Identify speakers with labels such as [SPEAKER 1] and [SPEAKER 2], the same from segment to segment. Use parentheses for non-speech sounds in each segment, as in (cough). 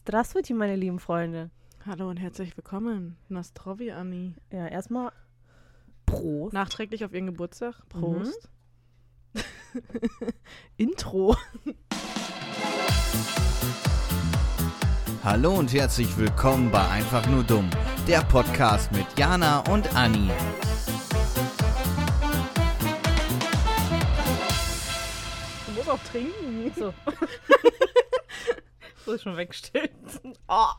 [SPEAKER 1] Здравствуйте, meine lieben Freunde.
[SPEAKER 2] Hallo und herzlich willkommen. Nastrovi Anni.
[SPEAKER 1] Ja, erstmal Prost.
[SPEAKER 2] Nachträglich auf Ihren Geburtstag. Prost. (laughs) Intro.
[SPEAKER 3] Hallo und herzlich willkommen bei Einfach nur dumm, der Podcast mit Jana und Anni.
[SPEAKER 2] Du musst auch trinken.
[SPEAKER 1] So. (laughs) so ist schon weggestellt. Oh.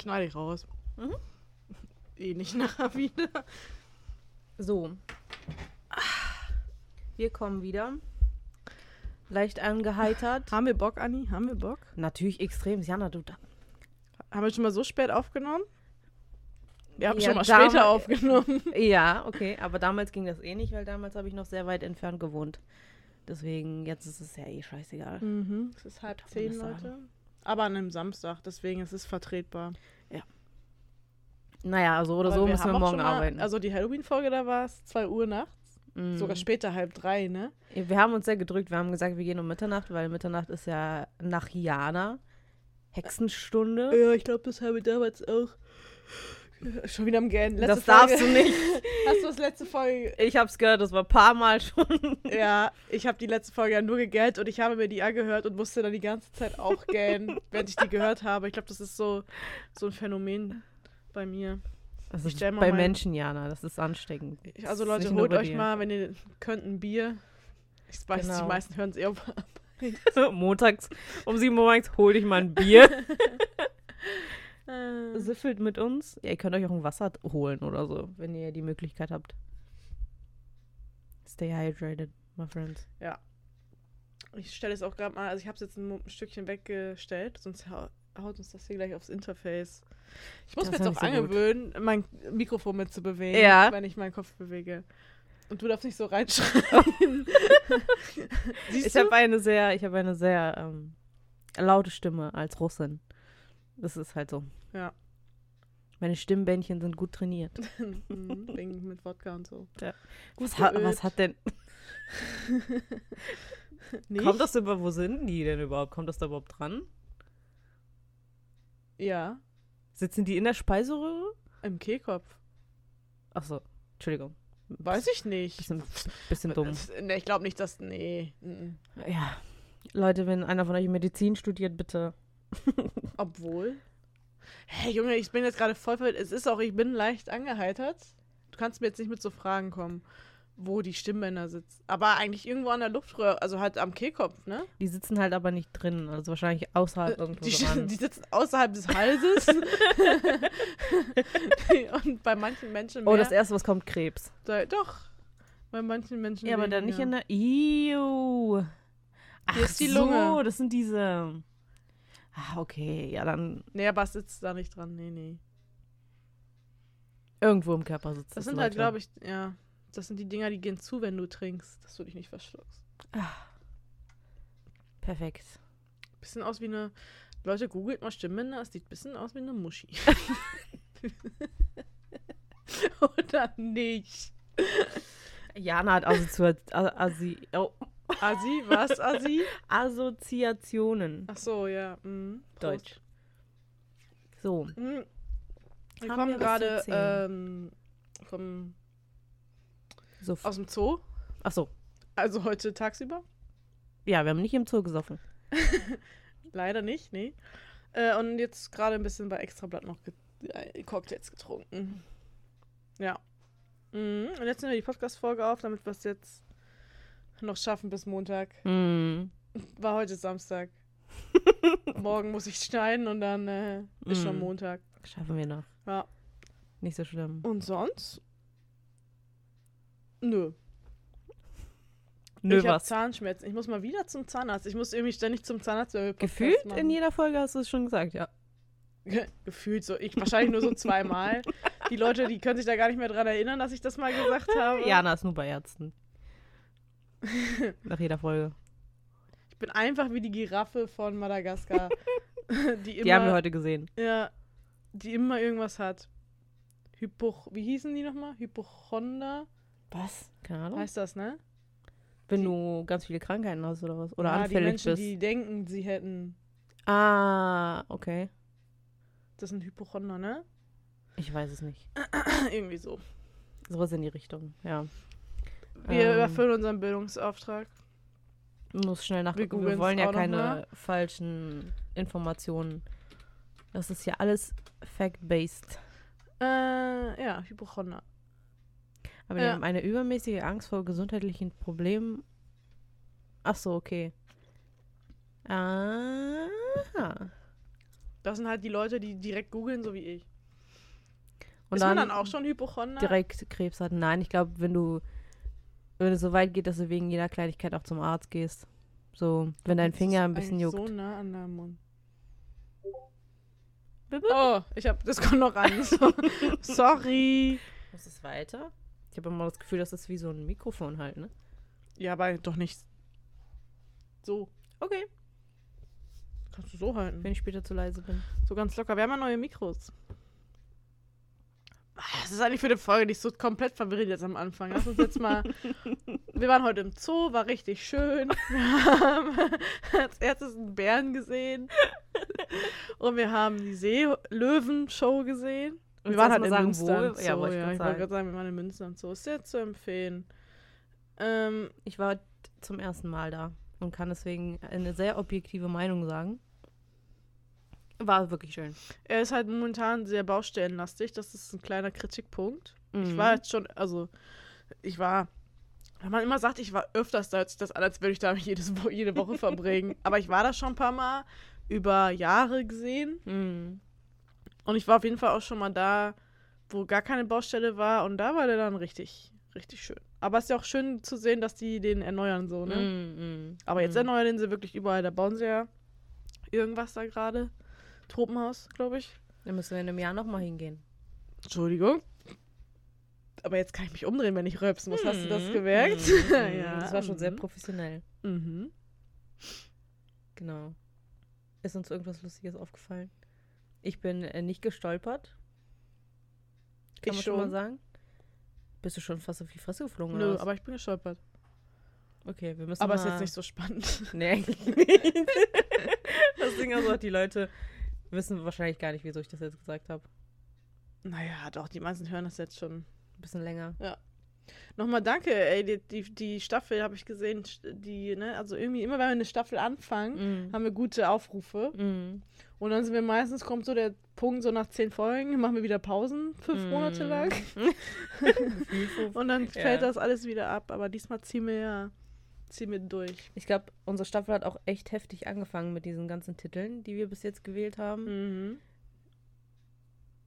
[SPEAKER 2] Knall dich raus.
[SPEAKER 1] Mhm. (laughs)
[SPEAKER 2] Eh nicht nachher wieder.
[SPEAKER 1] So. Wir kommen wieder. Leicht angeheitert.
[SPEAKER 2] Haben wir Bock, Anni? Haben wir Bock?
[SPEAKER 1] Natürlich extrem. Jana, du da.
[SPEAKER 2] Haben wir schon mal so spät aufgenommen? Wir haben
[SPEAKER 1] Ja,
[SPEAKER 2] schon mal später aufgenommen. (laughs)
[SPEAKER 1] Ja, okay. Aber damals ging das eh nicht, weil damals habe ich noch sehr weit entfernt gewohnt. Deswegen, jetzt ist es ja eh scheißegal.
[SPEAKER 2] Mhm. Es ist halb zehn? Leute. Aber an einem Samstag, deswegen ist es vertretbar.
[SPEAKER 1] Naja, also oder
[SPEAKER 2] Aber
[SPEAKER 1] so müssen
[SPEAKER 2] haben
[SPEAKER 1] wir morgen
[SPEAKER 2] mal-
[SPEAKER 1] arbeiten.
[SPEAKER 2] Also die Halloween-Folge, da war es 2 Uhr nachts.
[SPEAKER 1] Mhm.
[SPEAKER 2] Sogar später halb drei, ne?
[SPEAKER 1] Wir haben uns sehr gedrückt. Wir haben gesagt, wir gehen um Mitternacht, weil Mitternacht ist ja nach Jana. Hexenstunde.
[SPEAKER 2] Ja, ich glaube, das haben wir damals auch. Schon wieder am Gähnen. Letzte
[SPEAKER 1] das darfst
[SPEAKER 2] Folge-
[SPEAKER 1] du nicht. (laughs)
[SPEAKER 2] Hast du das letzte Folge?
[SPEAKER 1] Ich hab's gehört, das war ein paar Mal schon.
[SPEAKER 2] Ja, ich habe die letzte Folge ja nur gegähnt und ich habe mir die angehört und musste dann die ganze Zeit auch gähnen, (laughs) während ich die gehört habe. Ich glaube, das ist so, so ein Phänomen bei mir.
[SPEAKER 1] Das ist bei
[SPEAKER 2] mein-
[SPEAKER 1] Menschen, Jana. Das ist ansteckend.
[SPEAKER 2] Also
[SPEAKER 1] Das ist
[SPEAKER 2] Leute, holt euch
[SPEAKER 1] dir.
[SPEAKER 2] mal, wenn ihr könnt, ein Bier. Ich weiß,
[SPEAKER 1] Genau.
[SPEAKER 2] die meisten hören es eher. (laughs)
[SPEAKER 1] Montags um 7 Uhr morgens hol dich mal ein Bier.
[SPEAKER 2] Äh,
[SPEAKER 1] Siffelt mit uns. Ja, ihr könnt euch auch ein Wasser holen oder so, wenn ihr die Möglichkeit habt. Stay hydrated, my friends.
[SPEAKER 2] Ich stelle es auch gerade mal, also ich habe es jetzt ein, Stückchen weggestellt, sonst hau- haut uns das hier gleich aufs Interface. Ich muss
[SPEAKER 1] Das
[SPEAKER 2] mir jetzt
[SPEAKER 1] ja
[SPEAKER 2] auch
[SPEAKER 1] so gut.
[SPEAKER 2] angewöhnen, mein Mikrofon mitzubewegen,
[SPEAKER 1] Ja.
[SPEAKER 2] wenn ich meinen Kopf bewege. Und du darfst nicht so reinschreien. (laughs) Siehst
[SPEAKER 1] Ich habe eine sehr, ich habe eine sehr ähm, laute Stimme als Russin. Das ist halt so.
[SPEAKER 2] Ja.
[SPEAKER 1] Meine Stimmbändchen sind gut trainiert. (laughs)
[SPEAKER 2] Mhm, wegen mit Wodka und so.
[SPEAKER 1] Ja. Was, ha, was hat denn. (laughs) Kommt das über. Wo sind die denn überhaupt? Kommt das da überhaupt dran?
[SPEAKER 2] Ja,
[SPEAKER 1] Sitzen die in der Speiseröhre?
[SPEAKER 2] im Kehlkopf.
[SPEAKER 1] Achso, Entschuldigung.
[SPEAKER 2] Weiß ich nicht.
[SPEAKER 1] Bisschen, bisschen dumm.
[SPEAKER 2] Nee, ich glaube nicht, dass. Nee.
[SPEAKER 1] Ja. Leute, wenn einer von euch Medizin studiert, bitte. (laughs)
[SPEAKER 2] Obwohl. Hey Junge, ich bin jetzt gerade voll verwirrt. Es ist auch, ich bin leicht angeheitert. Du kannst mir jetzt nicht mit so Fragen kommen, wo die Stimmbänder sitzen. Aber eigentlich irgendwo an der Luftröhre, also halt am Kehlkopf, ne?
[SPEAKER 1] Die sitzen halt aber nicht drin. Also wahrscheinlich außerhalb
[SPEAKER 2] Äh,
[SPEAKER 1] irgendwo
[SPEAKER 2] Die,
[SPEAKER 1] dran. (laughs)
[SPEAKER 2] die sitzen außerhalb des Halses. (laughs) Und bei manchen Menschen mehr.
[SPEAKER 1] oh, das erste, was kommt, Krebs.
[SPEAKER 2] Da, doch. Bei manchen Menschen
[SPEAKER 1] Ja, aber dann nicht in der. Iu. Ach
[SPEAKER 2] Hier ist die
[SPEAKER 1] so,
[SPEAKER 2] Lunge.
[SPEAKER 1] das sind diese. Ah, okay. Ja, dann
[SPEAKER 2] Nee, aber es sitzt da nicht dran. Nee, nee.
[SPEAKER 1] irgendwo im Körper sitzt
[SPEAKER 2] Das sind halt,
[SPEAKER 1] Leute.
[SPEAKER 2] glaube ich, ja. Das sind die Dinger, die gehen zu, wenn du trinkst, dass du dich nicht verschluckst.
[SPEAKER 1] Perfekt.
[SPEAKER 2] Bisschen aus wie eine. Leute, googelt mal Stimmbänder, es sieht ein bisschen aus wie eine Muschi. (laughs) (laughs) Oder nicht?
[SPEAKER 1] Jana hat Assozi Assi oh.
[SPEAKER 2] Assi, was, Assi?
[SPEAKER 1] Assoziationen.
[SPEAKER 2] Ach so, ja. Mhm.
[SPEAKER 1] Deutsch. So.
[SPEAKER 2] Mhm. Wir
[SPEAKER 1] Haben
[SPEAKER 2] kommen gerade ähm, vom,
[SPEAKER 1] so.
[SPEAKER 2] aus dem Zoo.
[SPEAKER 1] Ach so.
[SPEAKER 2] Also heute tagsüber.
[SPEAKER 1] Ja, wir haben nicht im Zoo gesoffen. (laughs)
[SPEAKER 2] Leider nicht, nee. Äh, und jetzt gerade ein bisschen bei Extrablatt noch ge äh, Cocktails getrunken. Ja. Mhm. Und jetzt nehmen wir die Podcast-Folge auf, damit wir es jetzt noch schaffen bis Montag.
[SPEAKER 1] Mm.
[SPEAKER 2] War heute Samstag. (laughs) Morgen muss ich schneiden und dann äh, ist schon
[SPEAKER 1] Mhm.
[SPEAKER 2] Montag.
[SPEAKER 1] Schaffen wir noch.
[SPEAKER 2] Ja.
[SPEAKER 1] Nicht so schlimm.
[SPEAKER 2] Und sonst? Nö.
[SPEAKER 1] Nö,
[SPEAKER 2] ich habe? Zahnschmerzen. Ich muss mal wieder zum Zahnarzt. Ich muss irgendwie ständig zum Zahnarzt.
[SPEAKER 1] Gefühlt
[SPEAKER 2] machen.
[SPEAKER 1] in jeder Folge hast du es schon gesagt, ja.
[SPEAKER 2] Gefühlt so. Ich wahrscheinlich nur so zweimal. Die Leute, die können sich da gar nicht mehr dran erinnern, dass ich das mal gesagt (laughs) habe.
[SPEAKER 1] Jana ist nur bei Ärzten. (laughs) Nach jeder Folge.
[SPEAKER 2] Ich bin einfach wie die Giraffe von Madagaskar. (laughs) die immer,
[SPEAKER 1] Die haben wir heute gesehen.
[SPEAKER 2] Ja, die immer irgendwas hat. Hypo, wie hießen die nochmal? Hypochonder?
[SPEAKER 1] Was? Keine Ahnung.
[SPEAKER 2] Heißt das, ne?
[SPEAKER 1] Wenn
[SPEAKER 2] Die-
[SPEAKER 1] du ganz viele Krankheiten hast oder was? Oder
[SPEAKER 2] die
[SPEAKER 1] anfällig
[SPEAKER 2] Menschen,
[SPEAKER 1] bist.
[SPEAKER 2] die denken, sie hätten.
[SPEAKER 1] Ah, okay.
[SPEAKER 2] Das sind Hypochonder, ne?
[SPEAKER 1] Ich weiß es nicht. (clears throat)
[SPEAKER 2] Irgendwie so.
[SPEAKER 1] Sowas in die Richtung, ja.
[SPEAKER 2] Wir
[SPEAKER 1] Ähm,
[SPEAKER 2] überfüllen unseren Bildungsauftrag.
[SPEAKER 1] Muss schnell nach.
[SPEAKER 2] Wir
[SPEAKER 1] Wir, wollen ja keine falschen Informationen. Das ist ja alles fact-based.
[SPEAKER 2] Äh, ja, Hypochonder.
[SPEAKER 1] Aber die
[SPEAKER 2] Ja.
[SPEAKER 1] haben eine übermäßige Angst vor gesundheitlichen Problemen. Ach so, okay. Aha.
[SPEAKER 2] Das sind halt die Leute, die direkt googeln, so wie ich.
[SPEAKER 1] Und
[SPEAKER 2] ist
[SPEAKER 1] dann,
[SPEAKER 2] man dann auch schon Hypochonder?
[SPEAKER 1] direkt Krebs hatten. Nein, ich glaube, wenn du, wenn es so weit geht, dass du wegen jeder Kleinigkeit auch zum Arzt gehst. So, wenn dein
[SPEAKER 2] Das
[SPEAKER 1] Finger
[SPEAKER 2] ist
[SPEAKER 1] ein bisschen juckt.
[SPEAKER 2] so nah an deinem Mund. Oh, ich hab, das kommt noch an. (laughs) So, sorry.
[SPEAKER 1] Muss es weiter? Ich habe immer das Gefühl, das ist wie so ein Mikrofon halt, ne?
[SPEAKER 2] Ja, aber doch nicht so.
[SPEAKER 1] Okay.
[SPEAKER 2] Kannst du so halten.
[SPEAKER 1] Wenn ich später zu leise bin.
[SPEAKER 2] So ganz locker. Wir haben ja neue Mikros. Ah, Das ist eigentlich für eine Folge, ist so komplett verwirrend jetzt am Anfang. Lass uns jetzt mal. (laughs) Wir waren heute im Zoo, war richtig schön. (laughs) Wir haben (laughs) als erstes einen Bären gesehen. Und wir haben die Seelöwen-Show gesehen. Wir waren halt in Münster.
[SPEAKER 1] sagen,
[SPEAKER 2] im
[SPEAKER 1] wo?
[SPEAKER 2] Zoo,
[SPEAKER 1] Ja, ich
[SPEAKER 2] ja, ich wollte gerade sagen, wir waren in Münster und Zoo. Ist sehr zu empfehlen. Ähm,
[SPEAKER 1] Ich war zum ersten Mal da und kann deswegen eine sehr objektive Meinung sagen. War wirklich schön.
[SPEAKER 2] er ist halt momentan sehr baustellenlastig. Das ist ein kleiner Kritikpunkt. Ich
[SPEAKER 1] Mhm.
[SPEAKER 2] war jetzt schon, also ich war, wenn man immer sagt, ich war öfters da, hört sich das an, als würde ich da (laughs) jedes, jede Woche (laughs) verbringen. Aber ich war da schon ein paar Mal über Jahre gesehen.
[SPEAKER 1] Mhm.
[SPEAKER 2] Und ich war auf jeden Fall auch schon mal da, wo gar keine Baustelle war. Und da war der dann richtig, richtig schön. Aber es ist ja auch schön zu sehen, dass die den erneuern so, ne?
[SPEAKER 1] Mhm.
[SPEAKER 2] Aber jetzt
[SPEAKER 1] Mhm.
[SPEAKER 2] erneuern den sie wirklich überall. Da bauen sie ja irgendwas da gerade. Tropenhaus, glaube ich.
[SPEAKER 1] Dann müssen wir in einem Jahr nochmal hingehen.
[SPEAKER 2] Entschuldigung. Aber jetzt kann ich mich umdrehen, wenn ich rülpsen muss. Hast du das
[SPEAKER 1] Mhm.
[SPEAKER 2] gemerkt?
[SPEAKER 1] Mhm. (laughs)
[SPEAKER 2] ja.
[SPEAKER 1] Das war schon sehr
[SPEAKER 2] mhm.
[SPEAKER 1] professionell.
[SPEAKER 2] Mhm.
[SPEAKER 1] Genau. Ist uns irgendwas Lustiges aufgefallen? Ich bin äh, nicht gestolpert. Kann
[SPEAKER 2] Ich
[SPEAKER 1] man schon mal sagen. Bist du schon fast auf die Fresse geflogen?
[SPEAKER 2] Nö, aber ich bin gestolpert.
[SPEAKER 1] Okay, wir müssen
[SPEAKER 2] Aber
[SPEAKER 1] mal...
[SPEAKER 2] ist jetzt nicht so spannend. (laughs)
[SPEAKER 1] Nee, eigentlich (laughs) nicht. das Ding ist auch, die Leute wissen wahrscheinlich gar nicht, wieso ich das jetzt gesagt habe.
[SPEAKER 2] naja, doch, die meisten hören das jetzt schon.
[SPEAKER 1] Ein bisschen länger.
[SPEAKER 2] Nochmal danke, ey, die, die, die Staffel habe ich gesehen, die, ne, also irgendwie immer, wenn wir eine Staffel anfangen,
[SPEAKER 1] Mhm.
[SPEAKER 2] haben wir gute Aufrufe.
[SPEAKER 1] Mhm.
[SPEAKER 2] Und dann sind wir meistens, kommt so der Punkt, so nach zehn Folgen, machen wir wieder Pausen, fünf
[SPEAKER 1] Mhm.
[SPEAKER 2] Monate lang. (laughs) Und dann
[SPEAKER 1] Ja.
[SPEAKER 2] fällt das alles wieder ab. Aber diesmal ziehen wir ja, ziehen wir durch.
[SPEAKER 1] Ich glaube, unsere Staffel hat auch echt heftig angefangen mit diesen ganzen Titeln, die wir bis jetzt gewählt haben.
[SPEAKER 2] Mhm.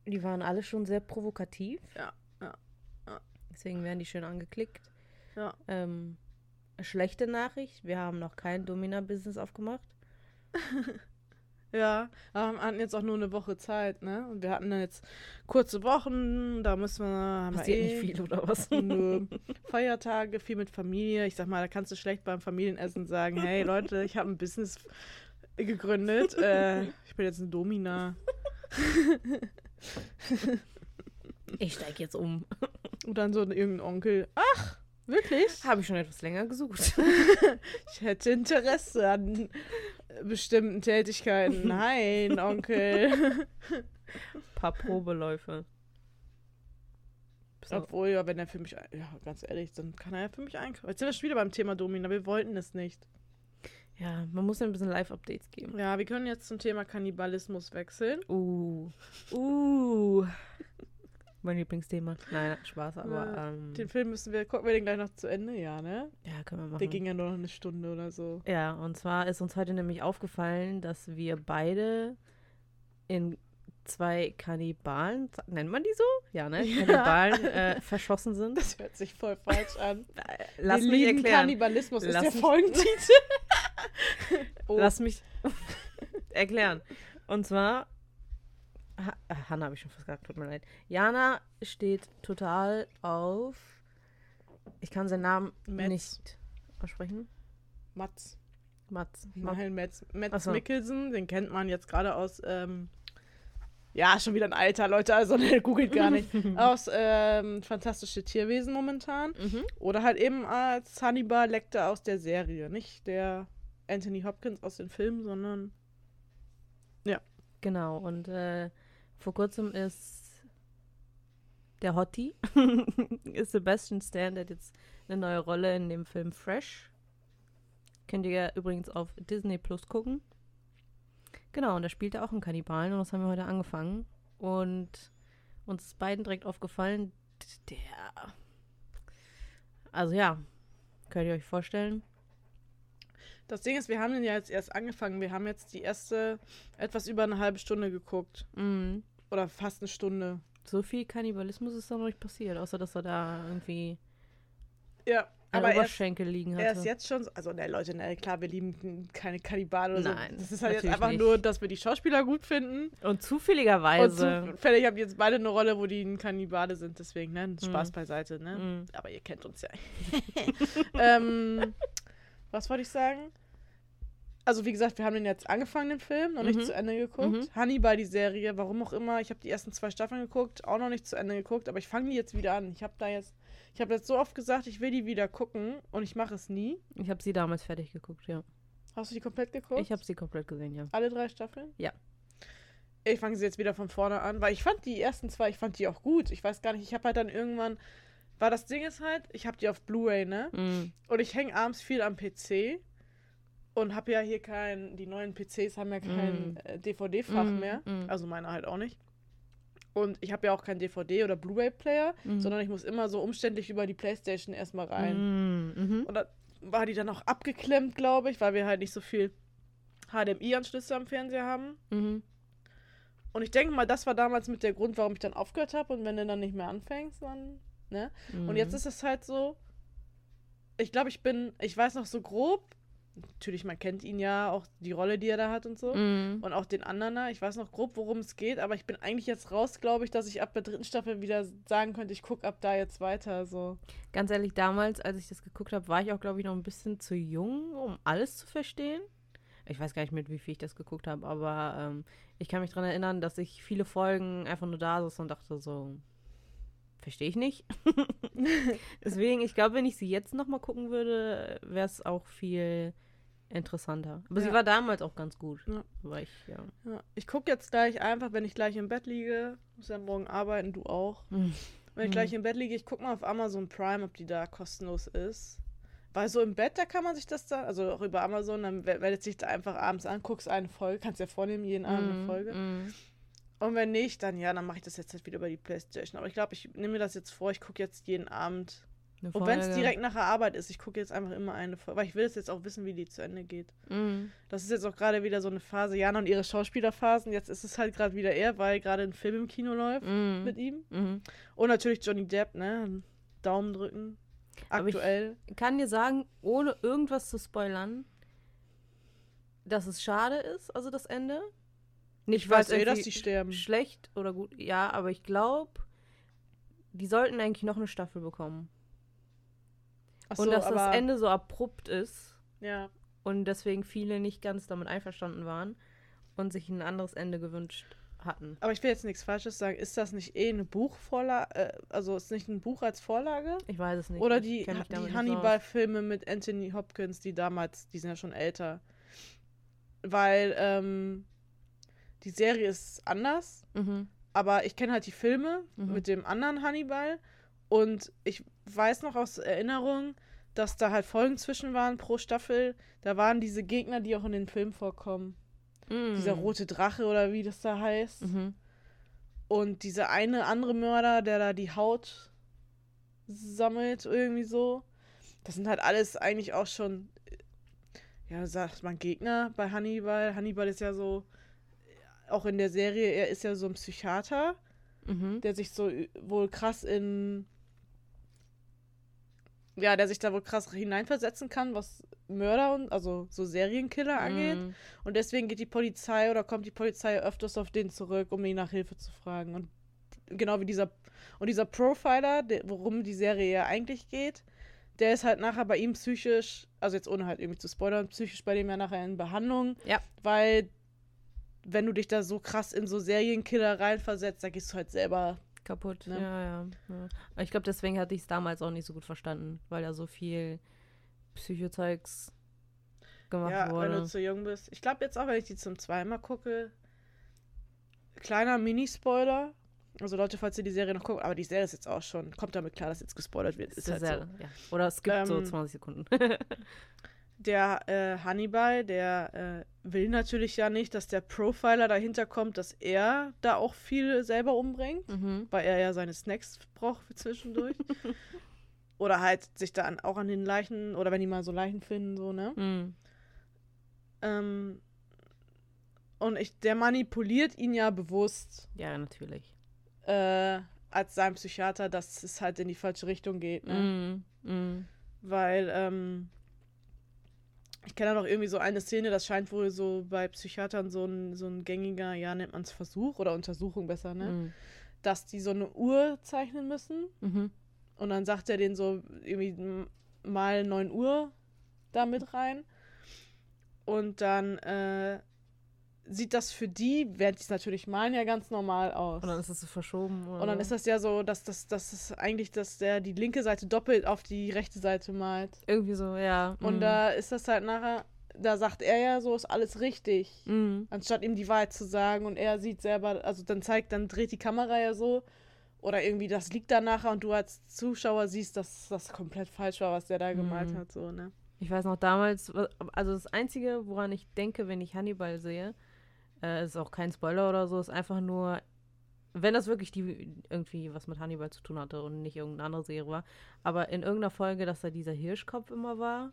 [SPEAKER 1] Die waren alle schon sehr provokativ.
[SPEAKER 2] Ja, ja, ja.
[SPEAKER 1] Deswegen werden die schön angeklickt.
[SPEAKER 2] Ja.
[SPEAKER 1] Ähm, schlechte Nachricht, wir haben noch kein Domina-Business aufgemacht. (laughs)
[SPEAKER 2] Ja, wir hatten jetzt auch nur eine Woche Zeit, ne? Und wir hatten dann jetzt kurze Wochen, da müssen wir. Haben
[SPEAKER 1] Passiert
[SPEAKER 2] wir
[SPEAKER 1] nicht
[SPEAKER 2] eh,
[SPEAKER 1] viel oder was?
[SPEAKER 2] Feiertage, viel mit Familie. Ich sag mal, da kannst du schlecht beim Familienessen sagen, hey Leute, ich habe ein Business gegründet. äh, ich bin jetzt ein Domina.
[SPEAKER 1] Ich steige jetzt um.
[SPEAKER 2] Und dann so irgendein Onkel. Ach, wirklich?
[SPEAKER 1] Habe ich schon etwas länger gesucht. (laughs)
[SPEAKER 2] Ich hätte Interesse an bestimmten Tätigkeiten. (laughs) Nein, Onkel.
[SPEAKER 1] paar Probeläufe. So.
[SPEAKER 2] Obwohl, ja, wenn er für mich, ein- ja, ganz ehrlich, dann kann er ja für mich einkaufen. Jetzt sind wir schon wieder beim Thema Domina, wir wollten es nicht.
[SPEAKER 1] Ja, man muss ja ein bisschen Live-Updates geben.
[SPEAKER 2] Ja, wir können jetzt zum Thema Kannibalismus wechseln.
[SPEAKER 1] Uh. Uh. Mein Lieblingsthema. Nein, Spaß, aber.
[SPEAKER 2] Ja,
[SPEAKER 1] Ähm,
[SPEAKER 2] Den Film müssen wir, gucken wir den gleich noch zu Ende, ja, ne?
[SPEAKER 1] ja, können wir machen.
[SPEAKER 2] Der ging ja nur noch eine Stunde oder so.
[SPEAKER 1] Ja, und zwar ist uns heute nämlich aufgefallen, dass wir beide in zwei Kannibalen, nennt man die so? Ja, ne? (laughs)
[SPEAKER 2] Ja.
[SPEAKER 1] Kannibalen äh, verschossen sind.
[SPEAKER 2] Das hört sich voll falsch an. (laughs)
[SPEAKER 1] Lass
[SPEAKER 2] Wir
[SPEAKER 1] mich
[SPEAKER 2] lieben
[SPEAKER 1] erklären.
[SPEAKER 2] Kannibalismus ist
[SPEAKER 1] Lass
[SPEAKER 2] der
[SPEAKER 1] mich-
[SPEAKER 2] Folgentitel. (laughs) oh.
[SPEAKER 1] Lass mich erklären. Und zwar, ha äh, Hanna habe ich schon fast gesagt, tut mir leid. Jana steht total auf, ich kann seinen Namen
[SPEAKER 2] Metz.
[SPEAKER 1] nicht aussprechen.
[SPEAKER 2] Mats.
[SPEAKER 1] Mats. Mats.
[SPEAKER 2] Nein, Metz
[SPEAKER 1] Ach so.
[SPEAKER 2] Mikkelsen, den kennt man jetzt gerade aus ähm, Ja, schon wieder ein alter, Leute, also (laughs) ne, googelt gar nicht. (laughs) Aus ähm, Fantastische Tierwesen momentan.
[SPEAKER 1] Mhm.
[SPEAKER 2] Oder halt eben als Hannibal Lecter aus der Serie. Nicht der Anthony Hopkins aus den Filmen, sondern.
[SPEAKER 1] Genau, und äh, vor kurzem ist der Hottie, (laughs) ist Sebastian Stan, der hat jetzt eine neue Rolle in dem Film Fresh. Könnt ihr übrigens auf Disney Plus gucken. Genau, und da spielt er auch einen Kannibalen und das haben wir heute angefangen. Und uns ist beiden direkt aufgefallen, der. Also ja, könnt ihr euch vorstellen.
[SPEAKER 2] Das Ding ist, wir haben den ja jetzt erst angefangen. Wir haben jetzt die erste etwas über eine halbe Stunde geguckt.
[SPEAKER 1] Mhm.
[SPEAKER 2] Oder fast eine Stunde.
[SPEAKER 1] So viel Kannibalismus ist da noch nicht passiert, außer dass er da irgendwie
[SPEAKER 2] Ja, aber er
[SPEAKER 1] Oberschenkel liegen hatte.
[SPEAKER 2] er ist jetzt schon. so- Also, ne, Leute, ne, klar, wir lieben keine Kannibalen oder
[SPEAKER 1] Nein,
[SPEAKER 2] so. Das ist halt jetzt einfach
[SPEAKER 1] nicht.
[SPEAKER 2] nur, dass wir die Schauspieler gut finden.
[SPEAKER 1] Und
[SPEAKER 2] Und
[SPEAKER 1] zufälligerweise.
[SPEAKER 2] zufällig haben jetzt beide eine Rolle, wo die ein Kannibale sind. Deswegen, ne, Spaß
[SPEAKER 1] Mhm.
[SPEAKER 2] beiseite, ne.
[SPEAKER 1] Mhm.
[SPEAKER 2] Aber ihr kennt uns ja. (laughs) ähm, was wollte ich sagen? Also wie gesagt, wir haben den jetzt angefangen, den Film, noch nicht
[SPEAKER 1] Mhm.
[SPEAKER 2] zu Ende geguckt.
[SPEAKER 1] Mhm.
[SPEAKER 2] Hannibal, die Serie, warum auch immer. Ich habe die ersten zwei Staffeln geguckt, auch noch nicht zu Ende geguckt, aber ich fange die jetzt wieder an. Ich habe da jetzt, ich habe jetzt so oft gesagt, ich will die wieder gucken und ich mache es nie.
[SPEAKER 1] Ich habe sie damals fertig geguckt, ja.
[SPEAKER 2] Hast du die komplett geguckt?
[SPEAKER 1] Ich habe sie komplett gesehen, ja.
[SPEAKER 2] Alle drei Staffeln?
[SPEAKER 1] Ja.
[SPEAKER 2] Ich fange sie jetzt wieder von vorne an, weil ich fand die ersten zwei, ich fand die auch gut. Ich weiß gar nicht, ich habe halt dann irgendwann, weil das Ding ist halt, ich habe die auf Blu-ray, ne?
[SPEAKER 1] Mhm.
[SPEAKER 2] Und ich hänge abends viel am PC und habe ja hier kein, die neuen PCs haben ja kein
[SPEAKER 1] Mm.
[SPEAKER 2] äh, DVD-Fach
[SPEAKER 1] Mm,
[SPEAKER 2] mehr.
[SPEAKER 1] mm.
[SPEAKER 2] Also meiner halt auch nicht. Und ich habe ja auch keinen DVD- oder Blu-ray-Player,
[SPEAKER 1] Mhm.
[SPEAKER 2] sondern ich muss immer so umständlich über die Playstation erstmal rein.
[SPEAKER 1] Mhm. Mhm.
[SPEAKER 2] Und da war die dann auch abgeklemmt, glaube ich, weil wir halt nicht so viel HDMI-Anschlüsse am Fernseher haben.
[SPEAKER 1] Mhm.
[SPEAKER 2] Und ich denke mal, das war damals mit der Grund, warum ich dann aufgehört habe. Und wenn du dann nicht mehr anfängst, dann, ne? Und
[SPEAKER 1] Mhm.
[SPEAKER 2] jetzt ist es halt so, ich glaube, ich bin, ich weiß noch so grob, natürlich, man kennt ihn ja, auch die Rolle, die er da hat und so.
[SPEAKER 1] Mhm.
[SPEAKER 2] Und auch den anderen da. Ich weiß noch grob, worum es geht, aber ich bin eigentlich jetzt raus, glaube ich, dass ich ab der dritten Staffel wieder sagen könnte, ich gucke ab da jetzt weiter. So.
[SPEAKER 1] Ganz ehrlich, damals, als ich das geguckt habe, war ich auch, glaube ich, noch ein bisschen zu jung, um alles zu verstehen. Ich weiß gar nicht, mit wie viel ich das geguckt habe, aber ähm, ich kann mich daran erinnern, dass ich viele Folgen einfach nur da saß und dachte so, verstehe ich nicht. (laughs) (laughs) Deswegen, ich glaube, wenn ich sie jetzt nochmal gucken würde, wäre es auch viel interessanter. Aber sie
[SPEAKER 2] Ja.
[SPEAKER 1] war damals auch ganz gut.
[SPEAKER 2] Ja.
[SPEAKER 1] Weil ich, ja.
[SPEAKER 2] Ja. Ich gucke jetzt gleich einfach, wenn ich gleich im Bett liege, muss ja morgen arbeiten, du auch. (laughs)
[SPEAKER 1] Mhm.
[SPEAKER 2] Wenn ich gleich im Bett liege, ich gucke mal auf Amazon Prime, ob die da kostenlos ist. Weil so im Bett, da kann man sich das da, also auch über Amazon, dann we- meldet sich da einfach abends an, guckst eine Folge, kannst ja vornehmen, jeden Abend eine
[SPEAKER 1] Mhm,
[SPEAKER 2] Folge.
[SPEAKER 1] mhm.
[SPEAKER 2] Und wenn nicht, dann ja, dann mache ich das jetzt halt wieder über die Playstation. Aber ich glaube, ich nehme mir das jetzt vor, ich gucke jetzt jeden Abend.
[SPEAKER 1] Eine
[SPEAKER 2] Und wenn es direkt nach der Arbeit ist, ich gucke jetzt einfach immer eine Folge. Weil ich will es jetzt auch wissen, wie die zu Ende geht.
[SPEAKER 1] Mhm.
[SPEAKER 2] Das ist jetzt auch gerade wieder so eine Phase, Jana und ihre Schauspielerphasen. Jetzt ist es halt gerade wieder er, weil gerade ein Film im Kino läuft
[SPEAKER 1] Mhm.
[SPEAKER 2] mit ihm.
[SPEAKER 1] Mhm.
[SPEAKER 2] Und natürlich Johnny Depp, ne? Daumen drücken.
[SPEAKER 1] Aber ich-
[SPEAKER 2] Aktuell.
[SPEAKER 1] kann dir sagen, ohne irgendwas zu spoilern, dass es schade ist, also das Ende. Nicht,
[SPEAKER 2] Ich weiß eh, dass die sterben.
[SPEAKER 1] Schlecht oder gut, ja, aber ich glaube, die sollten eigentlich noch eine Staffel bekommen.
[SPEAKER 2] Ach
[SPEAKER 1] und
[SPEAKER 2] so,
[SPEAKER 1] dass
[SPEAKER 2] aber,
[SPEAKER 1] das Ende so abrupt ist
[SPEAKER 2] Ja.
[SPEAKER 1] und deswegen viele nicht ganz damit einverstanden waren und sich ein anderes Ende gewünscht hatten.
[SPEAKER 2] Aber ich will jetzt nichts Falsches sagen. Ist das nicht eh eine Buchvorlage? Äh, also ist nicht ein Buch als Vorlage?
[SPEAKER 1] Ich weiß es nicht.
[SPEAKER 2] Oder die, die. Hannibal-Filme mit Anthony Hopkins, die damals, die sind ja schon älter. Weil ähm, die Serie ist anders,
[SPEAKER 1] Mhm.
[SPEAKER 2] aber ich kenne halt die Filme
[SPEAKER 1] Mhm.
[SPEAKER 2] mit dem anderen Hannibal und ich weiß noch aus Erinnerung, dass da halt Folgen zwischen waren pro Staffel. Da waren diese Gegner, die auch in den Filmen vorkommen.
[SPEAKER 1] Mhm.
[SPEAKER 2] Dieser rote Drache oder wie das da heißt.
[SPEAKER 1] Mhm.
[SPEAKER 2] Und dieser eine andere Mörder, der da die Haut sammelt, irgendwie so. Das sind halt alles eigentlich auch schon, ja, sagt man Gegner bei Hannibal. Hannibal ist ja so, auch in der Serie, er ist ja so ein Psychiater,
[SPEAKER 1] Mhm.
[SPEAKER 2] der sich so wohl krass in, ja, der sich da wohl krass hineinversetzen kann, was Mörder und, also so Serienkiller angeht.
[SPEAKER 1] Mhm.
[SPEAKER 2] Und deswegen geht die Polizei oder kommt die Polizei öfters auf den zurück, um ihn nach Hilfe zu fragen. Und genau wie dieser und dieser Profiler, der, worum die Serie ja eigentlich geht, der ist halt nachher bei ihm psychisch, also jetzt ohne halt irgendwie zu spoilern, psychisch bei dem ja nachher in Behandlung,
[SPEAKER 1] Ja.
[SPEAKER 2] weil wenn du dich da so krass in so Serienkiller reinversetzt, da gehst du halt selber.
[SPEAKER 1] Kaputt.
[SPEAKER 2] Ne?
[SPEAKER 1] Ja, ja. ja. Ich glaube, deswegen hatte ich es damals auch nicht so gut verstanden, weil da so viel Psychozeugs gemacht
[SPEAKER 2] Ja, wenn
[SPEAKER 1] wurde.
[SPEAKER 2] du zu jung bist. Ich glaube jetzt auch, wenn ich die zum zweiten Mal gucke, kleiner Mini-Spoiler. Also Leute, falls ihr die Serie noch guckt, aber die Serie ist jetzt auch schon, kommt damit klar, dass jetzt gespoilert wird. Ist
[SPEAKER 1] Ist
[SPEAKER 2] halt
[SPEAKER 1] sehr,
[SPEAKER 2] so.
[SPEAKER 1] ja. Oder es gibt so
[SPEAKER 2] Ähm,
[SPEAKER 1] 20 Sekunden. (laughs)
[SPEAKER 2] Der äh, Hannibal, der äh, will natürlich ja nicht, dass der Profiler dahinter kommt, dass er da auch viel selber umbringt,
[SPEAKER 1] mhm.
[SPEAKER 2] weil er ja seine Snacks braucht für zwischendurch. (laughs) oder halt sich da an, auch an den Leichen, oder wenn die mal so Leichen finden, so, ne?
[SPEAKER 1] Mhm.
[SPEAKER 2] Ähm, und ich, der manipuliert ihn ja bewusst
[SPEAKER 1] Ja, natürlich.
[SPEAKER 2] äh, als sein Psychiater, dass es halt in die falsche Richtung geht, ne?
[SPEAKER 1] Mhm. Mhm.
[SPEAKER 2] Weil, ähm, ich kenne da noch irgendwie so eine Szene, das scheint wohl so bei Psychiatern so ein, so ein gängiger, ja, nennt man es Versuch oder Untersuchung besser, ne?
[SPEAKER 1] Mhm.
[SPEAKER 2] Dass die so eine Uhr zeichnen müssen
[SPEAKER 1] Mhm.
[SPEAKER 2] und dann sagt er denen so irgendwie mal 9 Uhr da mit rein. Und dann äh, sieht das für die, während die es natürlich malen, ja ganz normal aus.
[SPEAKER 1] Und dann ist es so verschoben. Oder
[SPEAKER 2] Und dann ist das ja so, dass das, dass es eigentlich, dass der die linke Seite doppelt auf die rechte Seite malt.
[SPEAKER 1] irgendwie so, ja.
[SPEAKER 2] Und
[SPEAKER 1] mhm.
[SPEAKER 2] da ist das halt nachher, da sagt er ja so, ist alles richtig.
[SPEAKER 1] Mhm.
[SPEAKER 2] Anstatt ihm die Wahrheit zu sagen und er sieht selber, also dann zeigt, dann dreht die Kamera ja so. Oder irgendwie, das liegt da nachher und du als Zuschauer siehst, dass das komplett falsch war, was der da gemalt
[SPEAKER 1] Mhm.
[SPEAKER 2] hat, so, ne?
[SPEAKER 1] Ich weiß noch damals, also das Einzige, woran ich denke, wenn ich Hannibal sehe, äh, ist auch kein Spoiler oder so, ist einfach nur, wenn das wirklich die irgendwie was mit Hannibal zu tun hatte und nicht irgendeine andere Serie war, aber in irgendeiner Folge, dass da dieser Hirschkopf immer war,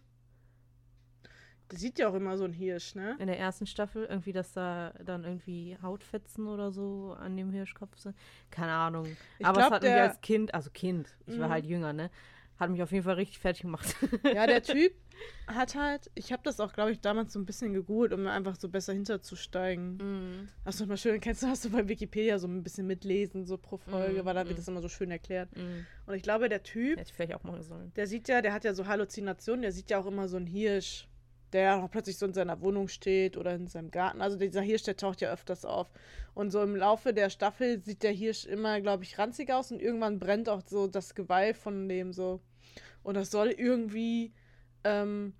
[SPEAKER 2] Das sieht ja auch immer so ein Hirsch, ne?
[SPEAKER 1] in der ersten Staffel, irgendwie, dass da dann irgendwie Hautfetzen oder so an dem Hirschkopf sind. Keine Ahnung.
[SPEAKER 2] Ich
[SPEAKER 1] aber es
[SPEAKER 2] glaub,
[SPEAKER 1] hat mich
[SPEAKER 2] der-
[SPEAKER 1] als Kind, also Kind, ich war
[SPEAKER 2] Mhm.
[SPEAKER 1] halt jünger, ne? Hat mich auf jeden Fall richtig fertig gemacht. (laughs)
[SPEAKER 2] Ja, der Typ (laughs) hat halt, ich habe das auch, glaube ich, damals so ein bisschen gegoogelt, um einfach so besser hinterzusteigen.
[SPEAKER 1] Mhm.
[SPEAKER 2] Hast du mal schön, kennst du, hast du bei Wikipedia so ein bisschen mitlesen, so pro Folge,
[SPEAKER 1] Mhm,
[SPEAKER 2] weil da wird
[SPEAKER 1] mhm.
[SPEAKER 2] das immer so schön erklärt.
[SPEAKER 1] Mhm.
[SPEAKER 2] Und ich glaube, der Typ,
[SPEAKER 1] Hätte ich vielleicht auch machen sollen.
[SPEAKER 2] der sieht ja, der hat ja so Halluzinationen, der sieht ja auch immer so einen Hirsch, der plötzlich so in seiner Wohnung steht oder in seinem Garten. Also dieser Hirsch, der taucht ja öfters auf. Und so im Laufe der Staffel sieht der Hirsch immer, glaube ich, ranzig aus und irgendwann brennt auch so das Geweih von dem so. Und das soll irgendwie ähm,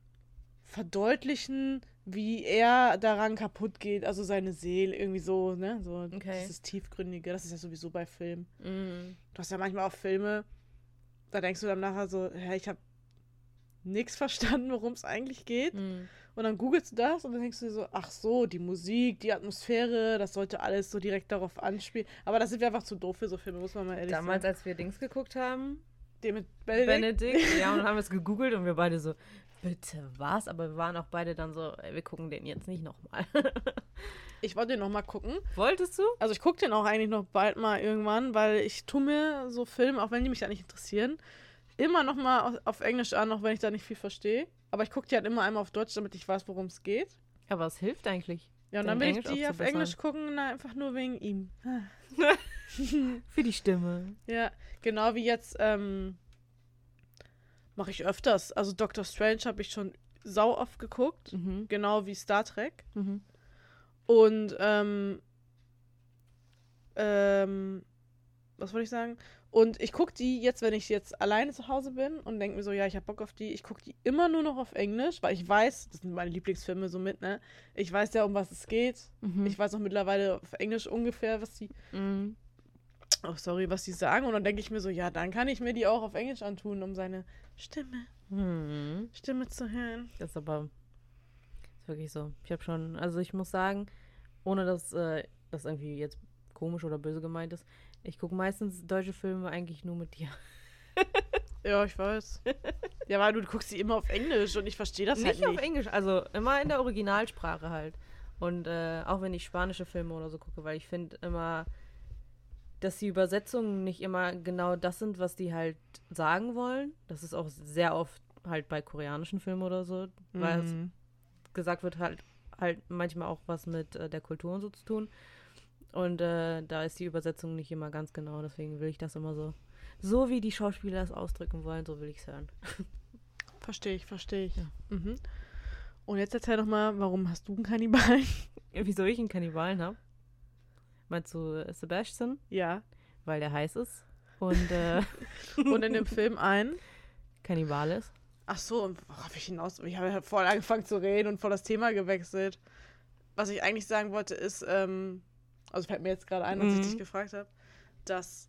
[SPEAKER 2] verdeutlichen, wie er daran kaputt geht, also seine Seele, irgendwie so, ne? So
[SPEAKER 1] Okay.
[SPEAKER 2] dieses Tiefgründige, das ist ja sowieso bei Filmen.
[SPEAKER 1] Mhm.
[SPEAKER 2] Du hast ja manchmal auch Filme, da denkst du dann nachher so, hä, ich habe nichts verstanden, worum es eigentlich geht.
[SPEAKER 1] Mhm.
[SPEAKER 2] Und dann googelst du das und dann denkst du dir so, ach so, die Musik, die Atmosphäre, das sollte alles so direkt darauf anspielen. Aber das sind wir einfach zu doof für so Filme, muss man mal ehrlich
[SPEAKER 1] Damals,
[SPEAKER 2] sagen.
[SPEAKER 1] als wir Dings geguckt haben,
[SPEAKER 2] Den mit Benedikt.
[SPEAKER 1] Benedikt, ja, und dann haben wir es gegoogelt und wir beide so, bitte was? Aber wir waren auch beide dann so, ey, wir gucken den jetzt nicht nochmal. (laughs)
[SPEAKER 2] Ich wollte den noch mal gucken.
[SPEAKER 1] Wolltest du?
[SPEAKER 2] Also ich gucke den auch eigentlich noch bald mal irgendwann, weil ich tue mir so Filme, auch wenn die mich da nicht interessieren, immer noch mal auf, auf Englisch an, auch wenn ich da nicht viel verstehe. Aber ich gucke die halt immer einmal auf Deutsch, damit ich weiß, worum es geht.
[SPEAKER 1] Aber es hilft eigentlich.
[SPEAKER 2] Ja, und dann will ich
[SPEAKER 1] Englisch
[SPEAKER 2] die auf. Englisch gucken, na, einfach nur wegen ihm. (laughs)
[SPEAKER 1] Für die Stimme.
[SPEAKER 2] Ja, genau wie jetzt ähm, mache ich öfters. Also Doctor Strange habe ich schon sau oft geguckt,
[SPEAKER 1] Mhm.
[SPEAKER 2] genau wie Star Trek.
[SPEAKER 1] Mhm.
[SPEAKER 2] Und ähm, ähm, was wollte ich sagen? Und ich gucke die jetzt, wenn ich jetzt alleine zu Hause bin und denke mir so, ja, ich habe Bock auf die. Ich gucke die immer nur noch auf Englisch, weil ich weiß, das sind meine Lieblingsfilme so mit, ne? Ich weiß ja, um was es geht.
[SPEAKER 1] Mhm.
[SPEAKER 2] Ich weiß auch mittlerweile auf Englisch ungefähr, was die,
[SPEAKER 1] Mhm.
[SPEAKER 2] oh sorry, was die sagen. Und dann denke ich mir so, ja, dann kann ich mir die auch auf Englisch antun, um seine Stimme,
[SPEAKER 1] Mhm.
[SPEAKER 2] Stimme zu hören.
[SPEAKER 1] Das ist aber ist wirklich so. Ich habe schon, also ich muss sagen, ohne dass äh, das irgendwie jetzt komisch oder böse gemeint ist, ich gucke meistens deutsche Filme eigentlich nur mit dir. (laughs)
[SPEAKER 2] Ja, ich weiß. ja, weil du guckst die immer auf Englisch und ich verstehe das
[SPEAKER 1] nicht
[SPEAKER 2] halt
[SPEAKER 1] auf
[SPEAKER 2] nicht.
[SPEAKER 1] Englisch, also immer in der Originalsprache halt. Und äh, auch wenn ich spanische Filme oder so gucke, weil ich finde immer, dass die Übersetzungen nicht immer genau das sind, was die halt sagen wollen. Das ist auch sehr oft halt bei koreanischen Filmen oder so, weil es
[SPEAKER 2] Mhm.
[SPEAKER 1] gesagt wird, halt, halt manchmal auch was mit äh, der Kultur und so zu tun. Und äh, da ist die Übersetzung nicht immer ganz genau, deswegen will ich das immer so. So wie die Schauspieler es ausdrücken wollen, so will ich es hören. (laughs)
[SPEAKER 2] Verstehe ich, verstehe ich.
[SPEAKER 1] Ja.
[SPEAKER 2] Mhm. Und jetzt erzähl doch mal, warum hast du einen Kannibalen? (laughs)
[SPEAKER 1] Wieso ich einen Kannibalen habe? Meinst du äh, Sebastian?
[SPEAKER 2] Ja.
[SPEAKER 1] Weil der heiß ist und äh, (laughs)
[SPEAKER 2] Und in dem Film ein.
[SPEAKER 1] Kannibal ist.
[SPEAKER 2] Ach so, und worauf ich hinaus? Ich habe ja vorhin angefangen zu reden und vor das Thema gewechselt. Was ich eigentlich sagen wollte, ist, ähm, also fällt mir jetzt gerade ein, als ich
[SPEAKER 1] Mhm.
[SPEAKER 2] dich gefragt habe, dass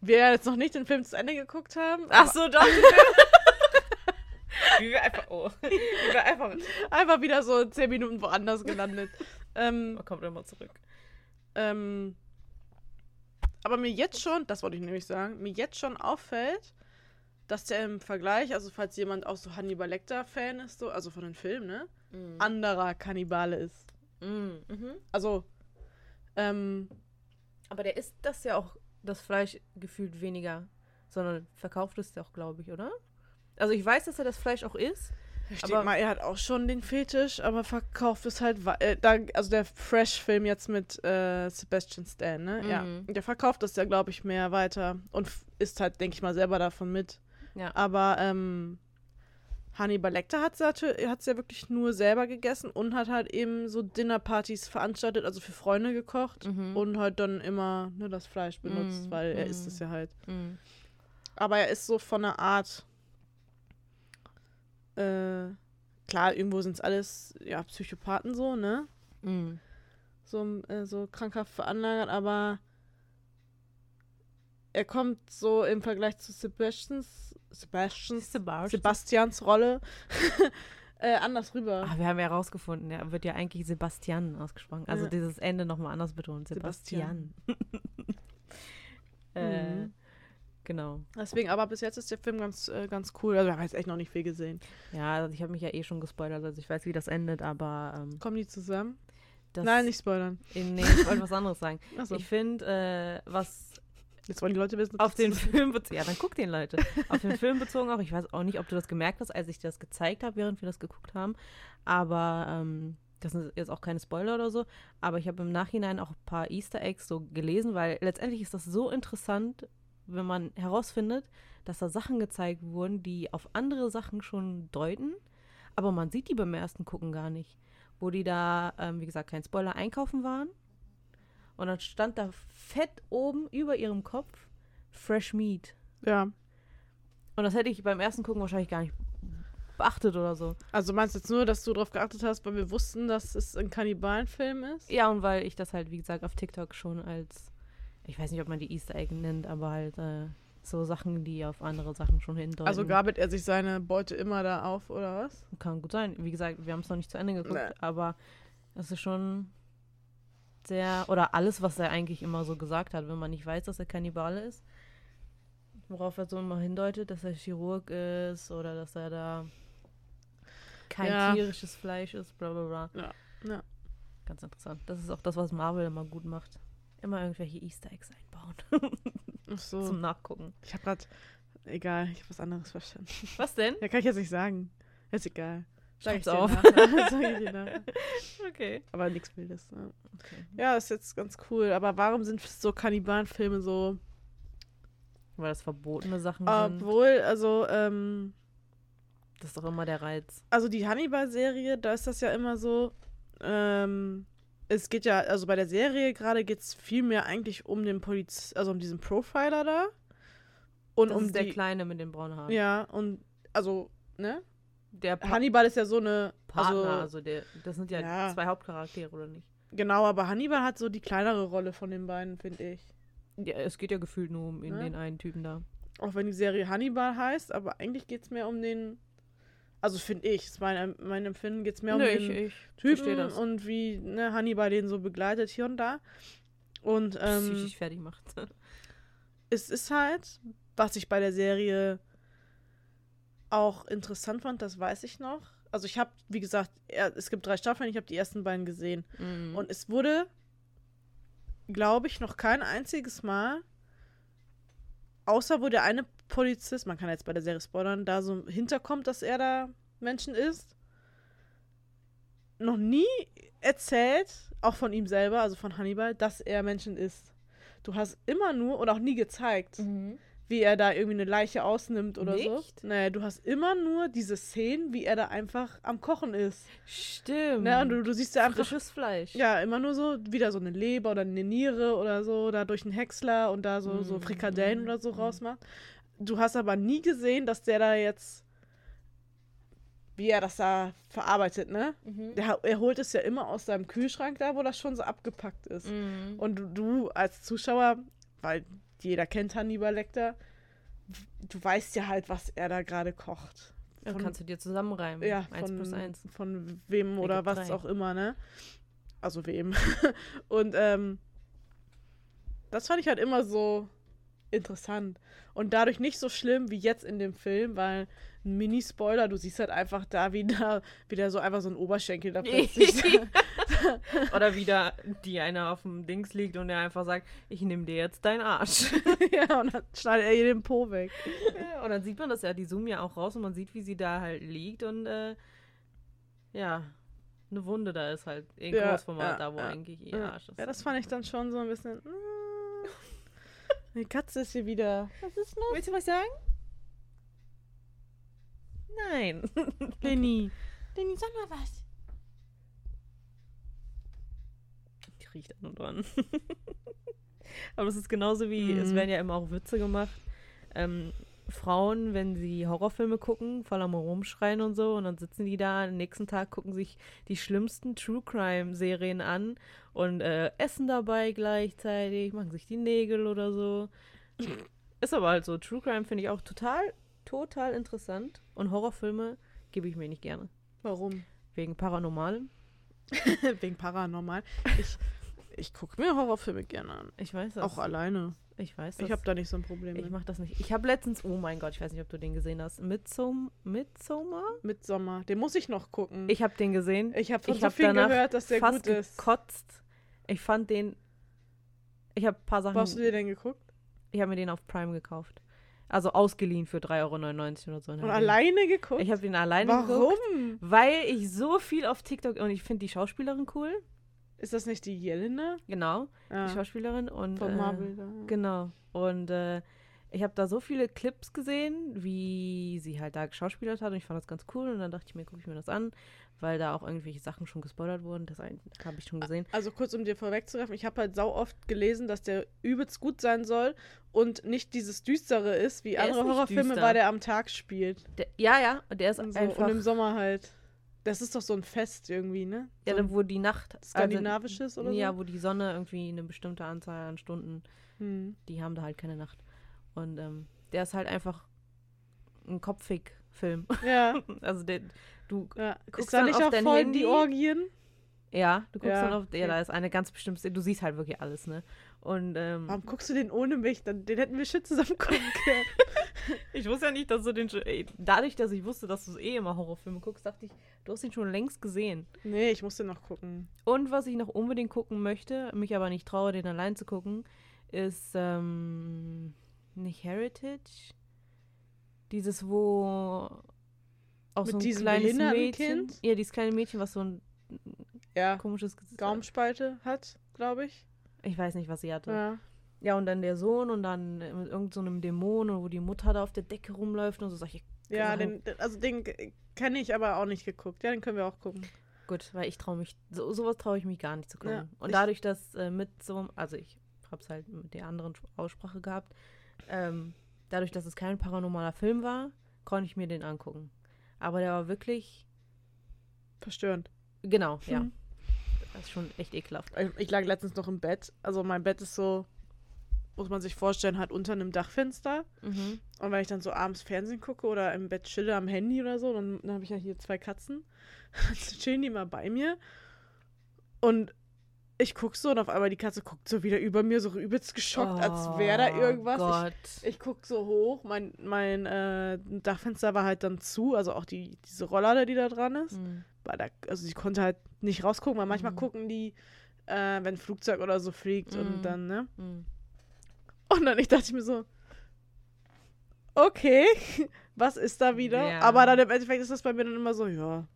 [SPEAKER 2] wir jetzt noch nicht den Film zu Ende geguckt haben.
[SPEAKER 1] Ach so, doch. (laughs) Wie wir einfach, oh. (laughs) Wie wir einfach.
[SPEAKER 2] Einfach wieder so zehn Minuten woanders gelandet. (laughs) ähm,
[SPEAKER 1] Man kommt immer zurück.
[SPEAKER 2] ähm, aber mir jetzt schon, das wollte ich nämlich sagen, mir jetzt schon auffällt, dass der im Vergleich, also falls jemand auch so Hannibal Lecter-Fan ist, so, also von den Filmen, ne,
[SPEAKER 1] Mhm.
[SPEAKER 2] anderer Kannibale ist.
[SPEAKER 1] Mhm. Mhm.
[SPEAKER 2] Also, ähm,
[SPEAKER 1] Aber der isst das ja auch, das Fleisch gefühlt weniger, sondern verkauft es ja auch, glaube ich, oder? Also ich weiß, dass er das Fleisch auch isst.
[SPEAKER 2] ich
[SPEAKER 1] Aber-
[SPEAKER 2] denke mal, er hat auch schon den Fetisch, aber verkauft es halt, äh, da, also der Fresh-Film jetzt mit äh, Sebastian Stan, ne, ja,
[SPEAKER 1] Mhm.
[SPEAKER 2] der verkauft das ja, glaube ich, mehr weiter und isst halt, denke ich mal, selber davon mit.
[SPEAKER 1] Ja.
[SPEAKER 2] Aber ähm, Hannibal Lecter hat es ja wirklich nur selber gegessen und hat halt eben so Dinnerpartys veranstaltet, also für Freunde gekocht
[SPEAKER 1] Mhm.
[SPEAKER 2] und halt dann immer ne, das Fleisch benutzt,
[SPEAKER 1] Mhm,
[SPEAKER 2] weil er isst
[SPEAKER 1] mhm.
[SPEAKER 2] es ja halt.
[SPEAKER 1] Mhm.
[SPEAKER 2] Aber er ist so von der Art. Äh, klar, irgendwo sind es alles ja, Psychopathen so, ne?
[SPEAKER 1] Mhm.
[SPEAKER 2] So, äh, so krankhaft veranlagert, aber er kommt so im Vergleich zu Sebastians, Sebastians,
[SPEAKER 1] Sebastian.
[SPEAKER 2] Sebastians Rolle (laughs) äh, anders rüber.
[SPEAKER 1] Ah, wir haben ja herausgefunden, er wird ja eigentlich Sebastian ausgesprochen. Also
[SPEAKER 2] Ja.
[SPEAKER 1] dieses Ende nochmal anders betont.
[SPEAKER 2] Sebastian.
[SPEAKER 1] Sebastian. (laughs) äh,
[SPEAKER 2] Mhm.
[SPEAKER 1] Genau.
[SPEAKER 2] Deswegen, aber bis jetzt ist der Film ganz, äh, ganz cool. Also wir haben jetzt echt noch nicht viel gesehen.
[SPEAKER 1] Ja, also ich habe mich ja eh schon gespoilert, also ich weiß, wie das endet, aber ähm,
[SPEAKER 2] Kommen die zusammen? Nein, nicht spoilern.
[SPEAKER 1] Eh, Nee, ich wollte was anderes sagen. (laughs)
[SPEAKER 2] Achso,
[SPEAKER 1] Ich finde, äh, was
[SPEAKER 2] jetzt wollen die Leute wissen.
[SPEAKER 1] auf den Film bezogen, ja, dann guck den Leute. Auf den (laughs) Film bezogen auch, ich weiß auch nicht, ob du das gemerkt hast, als ich dir das gezeigt habe, während wir das geguckt haben, aber ähm, das sind jetzt auch keine Spoiler oder so, aber ich habe im Nachhinein auch ein paar Easter Eggs so gelesen, weil letztendlich ist das so interessant, wenn man herausfindet, dass da Sachen gezeigt wurden, die auf andere Sachen schon deuten, aber man sieht die beim ersten Gucken gar nicht. Wo die da, ähm, wie gesagt, kein Spoiler, einkaufen waren. Und dann stand da fett oben über ihrem Kopf Fresh Meat.
[SPEAKER 2] Ja.
[SPEAKER 1] Und das hätte ich beim ersten Gucken wahrscheinlich gar nicht beachtet oder so.
[SPEAKER 2] Also meinst du jetzt nur, dass du darauf geachtet hast, weil wir wussten, dass es ein Kannibalenfilm ist?
[SPEAKER 1] Ja, und weil ich das halt, wie gesagt, auf TikTok schon als, ich weiß nicht, ob man die Easter Egg nennt, aber halt äh, so Sachen, die auf andere Sachen schon hindeuten.
[SPEAKER 2] Also gabelt er sich seine Beute immer da auf, oder was?
[SPEAKER 1] Kann gut sein. Wie gesagt, wir haben es noch nicht zu Ende geguckt,
[SPEAKER 2] Nee.
[SPEAKER 1] aber es ist schon sehr, oder alles, was er eigentlich immer so gesagt hat, wenn man nicht weiß, dass er Kannibale ist, worauf er so immer hindeutet, dass er Chirurg ist oder dass er da kein
[SPEAKER 2] Ja.
[SPEAKER 1] tierisches Fleisch ist, bla bla bla.
[SPEAKER 2] Ja, ja.
[SPEAKER 1] Ganz interessant. Das ist auch das, was Marvel immer gut macht. Immer irgendwelche Easter Eggs einbauen
[SPEAKER 2] Ach so. (laughs)
[SPEAKER 1] zum Nachgucken.
[SPEAKER 2] Ich habe gerade, egal, ich habe was anderes verstanden.
[SPEAKER 1] Was denn?
[SPEAKER 2] Ja, kann ich jetzt nicht sagen. Ist egal. Sag ich dir
[SPEAKER 1] auf.
[SPEAKER 2] nachher. (laughs) Sag ich dir nachher.
[SPEAKER 1] Okay.
[SPEAKER 2] Aber nichts Wildes. Ja.
[SPEAKER 1] okay.
[SPEAKER 2] ja, ist jetzt ganz cool. Aber warum sind so Kannibalenfilme so
[SPEAKER 1] Weil das verbotene Sachen sind.
[SPEAKER 2] Obwohl, also, ähm,
[SPEAKER 1] Das ist doch immer der Reiz.
[SPEAKER 2] also die Hannibal-Serie, da ist das ja immer so, ähm, es geht ja, also bei der Serie gerade geht es viel mehr eigentlich um den Poliz, also um diesen Profiler da. Und
[SPEAKER 1] Das
[SPEAKER 2] um
[SPEAKER 1] ist der
[SPEAKER 2] die,
[SPEAKER 1] Kleine mit den braunen Haaren.
[SPEAKER 2] ja, und, also, ne?
[SPEAKER 1] Der pa
[SPEAKER 2] Hannibal ist ja so eine,
[SPEAKER 1] Partner,
[SPEAKER 2] also,
[SPEAKER 1] also, der, das sind ja,
[SPEAKER 2] Ja.
[SPEAKER 1] zwei Hauptcharaktere, oder nicht?
[SPEAKER 2] genau, aber Hannibal hat so die kleinere Rolle von den beiden, finde ich.
[SPEAKER 1] Ja, es geht ja gefühlt nur um in
[SPEAKER 2] Ne?
[SPEAKER 1] den einen Typen da.
[SPEAKER 2] Auch wenn die Serie Hannibal heißt, aber eigentlich geht es mehr um den, also finde ich, ist mein, mein Empfinden, geht es mehr um
[SPEAKER 1] Nö,
[SPEAKER 2] den
[SPEAKER 1] ich, ich
[SPEAKER 2] Typen und wie ne, Hannibal den so begleitet hier und da. Und ähm,
[SPEAKER 1] Psychisch fertig macht. (laughs)
[SPEAKER 2] es ist halt, was ich bei der Serie auch interessant fand, das weiß ich noch. Also ich habe, wie gesagt, es gibt drei Staffeln, ich habe die ersten beiden gesehen.
[SPEAKER 1] Mhm.
[SPEAKER 2] Und es wurde, glaube ich, noch kein einziges Mal, außer wo der eine Polizist, man kann jetzt bei der Serie spoilern, da so hinterkommt, dass er da Menschen ist, noch nie erzählt, auch von ihm selber, also von Hannibal, dass er Menschen ist. Du hast immer nur oder auch nie gezeigt,
[SPEAKER 1] Mhm.
[SPEAKER 2] Wie er da irgendwie eine Leiche ausnimmt oder so.
[SPEAKER 1] Nicht?
[SPEAKER 2] Nee, du hast immer nur diese Szenen, wie er da einfach am Kochen ist.
[SPEAKER 1] Stimmt.
[SPEAKER 2] Ne? Und du, du siehst ja einfach
[SPEAKER 1] Frisches Fleisch.
[SPEAKER 2] Ja, immer nur so, wieder so eine Leber oder eine Niere oder so, da durch einen Häcksler und da so, so
[SPEAKER 1] Mm,
[SPEAKER 2] Frikadellen
[SPEAKER 1] mm,
[SPEAKER 2] oder so
[SPEAKER 1] mm.
[SPEAKER 2] rausmacht. Du hast aber nie gesehen, dass der da jetzt, wie er das da verarbeitet, ne?
[SPEAKER 1] Mhm.
[SPEAKER 2] Der, er holt es ja immer aus seinem Kühlschrank da, wo das schon so abgepackt ist.
[SPEAKER 1] Mhm.
[SPEAKER 2] Und du, du als Zuschauer, weil jeder kennt Hannibal Lecter, du weißt ja halt, was er da gerade kocht.
[SPEAKER 1] Dann
[SPEAKER 2] Von-
[SPEAKER 1] kannst du dir zusammenreimen.
[SPEAKER 2] Ja,
[SPEAKER 1] Eins
[SPEAKER 2] von,
[SPEAKER 1] plus eins.
[SPEAKER 2] von wem oder was
[SPEAKER 1] drei.
[SPEAKER 2] auch immer, ne? Also wem. (laughs) und ähm, das fand ich halt immer so interessant. Und dadurch nicht so schlimm wie jetzt in dem Film, weil ein Mini-Spoiler, du siehst halt einfach da, wie, da, wie der so einfach so ein Oberschenkel da plötzlich. (laughs) (laughs)
[SPEAKER 1] Oder wieder die eine auf dem Dings liegt und er einfach sagt, ich nehme dir jetzt deinen Arsch. (laughs)
[SPEAKER 2] ja, und dann schneidet er ihr den Po weg.
[SPEAKER 1] Ja, und dann sieht man das ja, die zoomen ja auch raus und man sieht, wie sie da halt liegt und äh, ja, eine Wunde da ist halt in
[SPEAKER 2] Ja,
[SPEAKER 1] Großformat,
[SPEAKER 2] ja,
[SPEAKER 1] da wo
[SPEAKER 2] ja,
[SPEAKER 1] eigentlich ihr Arsch ist.
[SPEAKER 2] ja, das fand ich dann schon so ein bisschen. mm. Die Katze ist hier wieder. Was ist los?
[SPEAKER 1] Willst du was sagen? Nein. (laughs)
[SPEAKER 2] Lenny. Lenny, sag mal was.
[SPEAKER 1] Die riecht an und dran. (laughs) Aber das ist genauso wie, es
[SPEAKER 2] Mhm.
[SPEAKER 1] werden ja immer auch Witze gemacht. Ähm, Frauen, wenn sie Horrorfilme gucken, voll am Rumschreien und so, und dann sitzen die da, am nächsten Tag gucken sich die schlimmsten True Crime-Serien an und äh, essen dabei gleichzeitig, machen sich die Nägel oder so. Ist aber halt so. True Crime finde ich auch total, total interessant. Und Horrorfilme gebe ich mir nicht gerne.
[SPEAKER 2] Warum?
[SPEAKER 1] Wegen Paranormalem. (laughs)
[SPEAKER 2] Wegen Paranormal. Ich, ich gucke mir Horrorfilme gerne an.
[SPEAKER 1] Ich weiß das.
[SPEAKER 2] Auch alleine.
[SPEAKER 1] Ich weiß das.
[SPEAKER 2] Ich habe da nicht so ein Problem
[SPEAKER 1] Ich
[SPEAKER 2] mit.
[SPEAKER 1] mach das nicht. Ich habe letztens, oh mein Gott, ich weiß nicht, ob du den gesehen hast. Midsom Midsommar?
[SPEAKER 2] Midsommar. Den muss ich noch gucken.
[SPEAKER 1] Ich habe den gesehen.
[SPEAKER 2] ich habe von
[SPEAKER 1] ich
[SPEAKER 2] so
[SPEAKER 1] hab
[SPEAKER 2] viel gehört, dass der
[SPEAKER 1] fast
[SPEAKER 2] gut ist.
[SPEAKER 1] gekotzt. Ich fand den. Ich habe ein paar Sachen.
[SPEAKER 2] Wo hast du dir denn geguckt?
[SPEAKER 1] Ich habe mir den auf Prime gekauft. Also ausgeliehen für 3,99 Euro oder so.
[SPEAKER 2] Und alleine geguckt?
[SPEAKER 1] Ich habe den alleine geguckt.
[SPEAKER 2] Warum?
[SPEAKER 1] Weil ich so viel auf TikTok und ich finde die Schauspielerin cool.
[SPEAKER 2] Ist das nicht die Jelena?
[SPEAKER 1] Genau,
[SPEAKER 2] Ja,
[SPEAKER 1] die Schauspielerin. Und,
[SPEAKER 2] von
[SPEAKER 1] äh,
[SPEAKER 2] Marvel. Da.
[SPEAKER 1] Genau. Und äh, ich habe da so viele Clips gesehen, wie sie halt da geschauspielert hat und ich fand das ganz cool und dann dachte ich mir, gucke ich mir das an, weil da auch irgendwelche Sachen schon gespoilert wurden. Das habe ich schon gesehen.
[SPEAKER 2] Also kurz, um dir vorwegzugreifen, ich habe halt sau oft gelesen, dass der übelst gut sein soll und nicht dieses Düstere ist, wie
[SPEAKER 1] Der ist
[SPEAKER 2] andere
[SPEAKER 1] nicht
[SPEAKER 2] Horrorfilme,
[SPEAKER 1] düster.
[SPEAKER 2] weil der am Tag spielt.
[SPEAKER 1] Der, ja, ja, und der ist
[SPEAKER 2] Und, so.
[SPEAKER 1] einfach,
[SPEAKER 2] und im Sommer halt. Das ist doch so ein Fest irgendwie, ne?
[SPEAKER 1] ja,
[SPEAKER 2] so ein
[SPEAKER 1] wo die Nacht,
[SPEAKER 2] skandinavisches oder so?
[SPEAKER 1] ja, wo die Sonne irgendwie eine bestimmte Anzahl an Stunden,
[SPEAKER 2] Hm.
[SPEAKER 1] die haben da halt keine Nacht. Und ähm, der ist halt einfach ein Kopfig-Film.
[SPEAKER 2] Ja, (laughs)
[SPEAKER 1] Also der, du
[SPEAKER 2] ja.
[SPEAKER 1] Guckst
[SPEAKER 2] Ist da
[SPEAKER 1] dann
[SPEAKER 2] nicht
[SPEAKER 1] auf dein
[SPEAKER 2] voll
[SPEAKER 1] Handy?
[SPEAKER 2] die Orgien?
[SPEAKER 1] Ja, du guckst
[SPEAKER 2] Ja,
[SPEAKER 1] dann auf, ja,
[SPEAKER 2] okay.
[SPEAKER 1] da ist eine ganz bestimmte, du siehst halt wirklich alles, ne? Und ähm,
[SPEAKER 2] Warum guckst du den ohne mich? Dann, den hätten wir schön zusammen gucken (laughs) können.
[SPEAKER 1] ich wusste ja nicht, dass du den schon, ey, dadurch, dass ich wusste, dass du eh immer Horrorfilme guckst, dachte ich, du hast ihn schon längst gesehen.
[SPEAKER 2] nee, ich muss den noch gucken.
[SPEAKER 1] Und was ich noch unbedingt gucken möchte, mich aber nicht traue, den allein zu gucken, ist ähm, nicht Heritage, dieses, wo auch
[SPEAKER 2] Mit
[SPEAKER 1] so ein
[SPEAKER 2] diesem
[SPEAKER 1] kleines
[SPEAKER 2] behinderten
[SPEAKER 1] Mädchen,
[SPEAKER 2] Kind?
[SPEAKER 1] ja, dieses kleine Mädchen, was so ein
[SPEAKER 2] Ja,
[SPEAKER 1] komisches Gesicht
[SPEAKER 2] Gaumenspalte hat, glaube ich.
[SPEAKER 1] Ich weiß nicht, was sie hatte.
[SPEAKER 2] Ja.
[SPEAKER 1] Ja, und dann der Sohn und dann mit irgendeinem so einem Dämon, und wo die Mutter da auf der Decke rumläuft und so solche.
[SPEAKER 2] Ja, den, also den kenne ich aber auch nicht geguckt. Ja, den können wir auch gucken.
[SPEAKER 1] Gut, weil ich traue mich, so, sowas traue ich mich gar nicht zu gucken.
[SPEAKER 2] Ja,
[SPEAKER 1] und dadurch, dass äh, mit so, also ich habe es halt mit der anderen Aussprache gehabt, ähm, dadurch, dass es kein paranormaler Film war, konnte ich mir den angucken. Aber der war wirklich,
[SPEAKER 2] Verstörend.
[SPEAKER 1] genau, ja. Das ist schon echt ekelhaft.
[SPEAKER 2] Ich, lag letztens noch im Bett. Also mein Bett ist so, muss man sich vorstellen, halt unter einem Dachfenster.
[SPEAKER 1] Mhm.
[SPEAKER 2] Und wenn ich dann so abends Fernsehen gucke oder im Bett chille am Handy oder so, dann, dann habe ich ja hier zwei Katzen. (laughs) Dann chillen die mal bei mir. Und ich gucke so und auf einmal die Katze guckt so wieder über mir, so übelst geschockt, als wäre da
[SPEAKER 1] Oh
[SPEAKER 2] irgendwas. Ich, ich gucke so hoch, mein, mein äh, Dachfenster war halt dann zu, also auch die, diese Rollade, die da dran ist.
[SPEAKER 1] Mhm.
[SPEAKER 2] Weil da, also ich konnte halt nicht rausgucken, weil manchmal
[SPEAKER 1] Mhm.
[SPEAKER 2] gucken die, äh, wenn ein Flugzeug oder so fliegt
[SPEAKER 1] Mhm.
[SPEAKER 2] und dann, ne?
[SPEAKER 1] Mhm.
[SPEAKER 2] Und dann ich dachte ich mir so, okay, (laughs) was ist da wieder?
[SPEAKER 1] Ja.
[SPEAKER 2] Aber dann im Endeffekt ist das bei mir dann immer so, ja.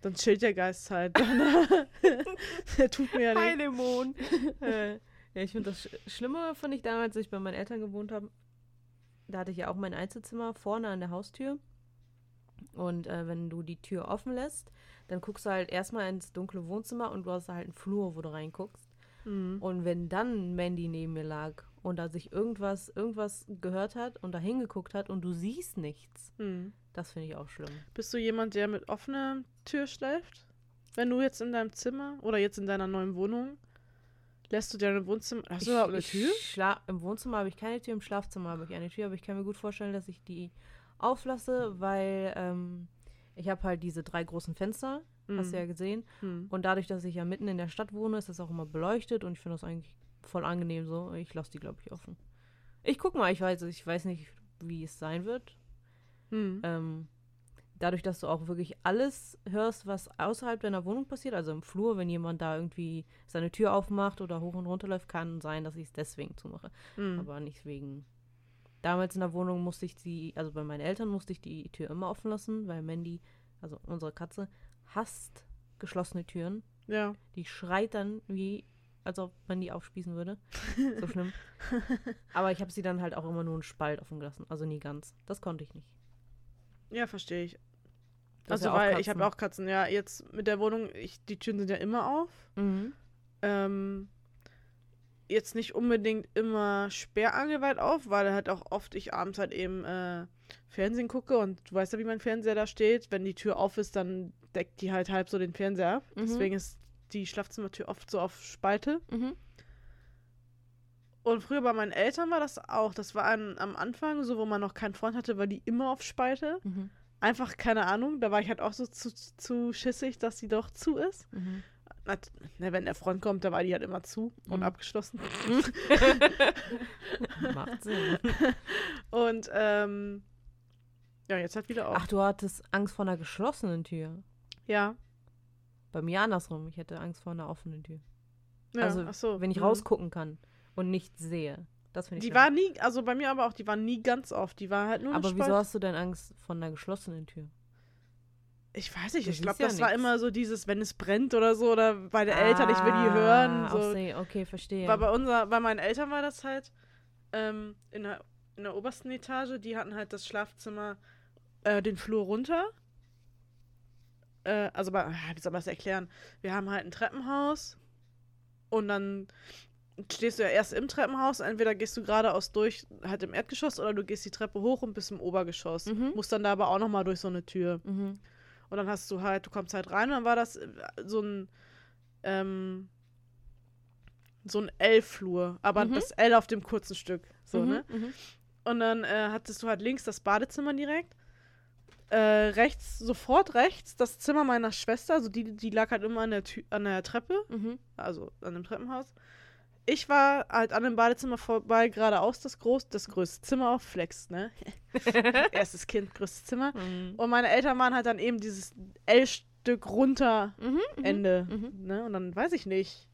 [SPEAKER 2] Dann chillt der Geist halt. Dann, (laughs) der tut mir ja
[SPEAKER 1] Ein
[SPEAKER 2] nicht.
[SPEAKER 1] Dämon. (laughs) äh, Ja, ich finde das Sch Schlimme, fand ich damals, als ich bei meinen Eltern gewohnt habe. Da hatte ich ja auch mein Einzelzimmer vorne an der Haustür. Und äh, wenn du die Tür offen lässt, dann guckst du halt erstmal ins dunkle Wohnzimmer und du hast halt einen Flur, wo du reinguckst.
[SPEAKER 2] Mhm.
[SPEAKER 1] Und wenn dann Mandy neben mir lag und da sich irgendwas, irgendwas gehört hat und da hingeguckt hat und du siehst nichts,
[SPEAKER 2] Mhm.
[SPEAKER 1] das finde ich auch schlimm.
[SPEAKER 2] Bist du jemand, der mit offener Tür schläft? Wenn du jetzt in deinem Zimmer oder jetzt in deiner neuen Wohnung, lässt du deine Wohnzimmer. Hast du überhaupt eine
[SPEAKER 1] ich
[SPEAKER 2] Tür?
[SPEAKER 1] Im Wohnzimmer habe ich keine Tür, im Schlafzimmer habe ich eine Tür, aber ich kann mir gut vorstellen, dass ich die auflasse, weil ähm, ich habe halt diese drei großen Fenster, hast du ja gesehen.
[SPEAKER 2] Mhm.
[SPEAKER 1] Und dadurch, dass ich ja mitten in der Stadt wohne, ist das auch immer beleuchtet und ich finde das eigentlich voll angenehm so. Ich lasse die, glaube ich, offen. Ich guck mal, ich weiß, ich weiß nicht, wie es sein wird.
[SPEAKER 2] Mhm.
[SPEAKER 1] Ähm, dadurch, dass du auch wirklich alles hörst, was außerhalb deiner Wohnung passiert, also im Flur, wenn jemand da irgendwie seine Tür aufmacht oder hoch und runter läuft, kann sein, dass ich es deswegen zumache.
[SPEAKER 2] Mhm.
[SPEAKER 1] Aber nicht wegen. Damals in der Wohnung musste ich die, also bei meinen Eltern musste ich die Tür immer offen lassen, weil Mandy, also unsere Katze, hasst geschlossene Türen.
[SPEAKER 2] Ja.
[SPEAKER 1] Die schreit dann wie, als ob man die aufspießen würde. (laughs) So schlimm. Aber ich habe sie dann halt auch immer nur einen Spalt offen gelassen, also nie ganz. Das konnte ich nicht.
[SPEAKER 2] Ja, verstehe ich.
[SPEAKER 1] Du hast
[SPEAKER 2] Also,
[SPEAKER 1] ja
[SPEAKER 2] weil ich
[SPEAKER 1] Katzen.
[SPEAKER 2] habe auch Katzen. Ja, jetzt mit der Wohnung, ich, die Türen sind ja immer auf.
[SPEAKER 1] Mhm.
[SPEAKER 2] Ähm, jetzt nicht unbedingt immer sperrangelweit auf, weil halt auch oft ich abends halt eben äh, Fernsehen gucke und du weißt ja, wie mein Fernseher da steht. Wenn die Tür auf ist, dann deckt die halt halb so den Fernseher ab.
[SPEAKER 1] Mhm.
[SPEAKER 2] Deswegen ist die Schlafzimmertür oft so auf Spalte.
[SPEAKER 1] Mhm.
[SPEAKER 2] Und früher bei meinen Eltern war das auch. Das war an, am Anfang, so wo man noch keinen Freund hatte, war die immer auf Spalte.
[SPEAKER 1] Mhm.
[SPEAKER 2] Einfach keine Ahnung. Da war ich halt auch so zu, zu schissig, dass sie doch zu ist. Na, ne, wenn der Freund kommt, da war die halt immer zu und
[SPEAKER 1] Mhm.
[SPEAKER 2] abgeschlossen. (laughs)
[SPEAKER 1] Macht Sinn.
[SPEAKER 2] Und ähm, ja, jetzt halt wieder auf.
[SPEAKER 1] Ach, du hattest Angst vor einer geschlossenen Tür.
[SPEAKER 2] ja.
[SPEAKER 1] Bei mir andersrum. Ich hätte Angst vor einer offenen Tür.
[SPEAKER 2] ja.
[SPEAKER 1] also,
[SPEAKER 2] so.
[SPEAKER 1] wenn ich
[SPEAKER 2] mhm.
[SPEAKER 1] rausgucken kann und nichts sehe. Das finde ich
[SPEAKER 2] Die
[SPEAKER 1] schlimm.
[SPEAKER 2] war nie, also bei mir aber auch, die war nie ganz auf. Die war halt nur
[SPEAKER 1] Aber wieso hast du denn Angst vor einer geschlossenen Tür?
[SPEAKER 2] Ich weiß nicht,
[SPEAKER 1] Du
[SPEAKER 2] ich glaube,
[SPEAKER 1] ja
[SPEAKER 2] das war
[SPEAKER 1] nix.
[SPEAKER 2] immer so dieses, wenn es brennt oder so, oder bei den Eltern, ich will die hören.
[SPEAKER 1] Ah,
[SPEAKER 2] So.
[SPEAKER 1] See. Okay, verstehe.
[SPEAKER 2] Weil bei, unser, bei meinen Eltern war das halt ähm, in, der, in der obersten Etage, die hatten halt das Schlafzimmer, äh, den Flur runter. Äh, also, bei, ah, wie soll man das erklären? Wir haben halt ein Treppenhaus und dann stehst du ja erst im Treppenhaus, entweder gehst du geradeaus durch, halt im Erdgeschoss, oder du gehst die Treppe hoch und bist im Obergeschoss.
[SPEAKER 1] Mhm.
[SPEAKER 2] Musst dann da aber auch nochmal durch so eine Tür.
[SPEAKER 1] mhm.
[SPEAKER 2] Und dann hast du halt, du kommst halt rein und dann war das äh, so ein, ähm, so ein L-Flur, aber
[SPEAKER 1] Mhm.
[SPEAKER 2] das L auf dem kurzen Stück. So,
[SPEAKER 1] mhm.
[SPEAKER 2] ne?
[SPEAKER 1] Mhm.
[SPEAKER 2] Und dann äh, hattest du halt links das Badezimmer direkt. Äh, rechts, sofort rechts, das Zimmer meiner Schwester, also die, die lag halt immer an der, Tü an der Treppe,
[SPEAKER 1] Mhm.
[SPEAKER 2] also an dem Treppenhaus. Ich war halt an dem Badezimmer vorbei, geradeaus das groß, das größte Zimmer auf Flex, ne? (laughs) Erstes Kind, größtes Zimmer.
[SPEAKER 1] Mhm.
[SPEAKER 2] Und meine Eltern waren halt dann eben dieses L-Stück runter
[SPEAKER 1] Mhm. Mhm.
[SPEAKER 2] Ende.
[SPEAKER 1] Mhm.
[SPEAKER 2] Ne? Und dann weiß ich nicht.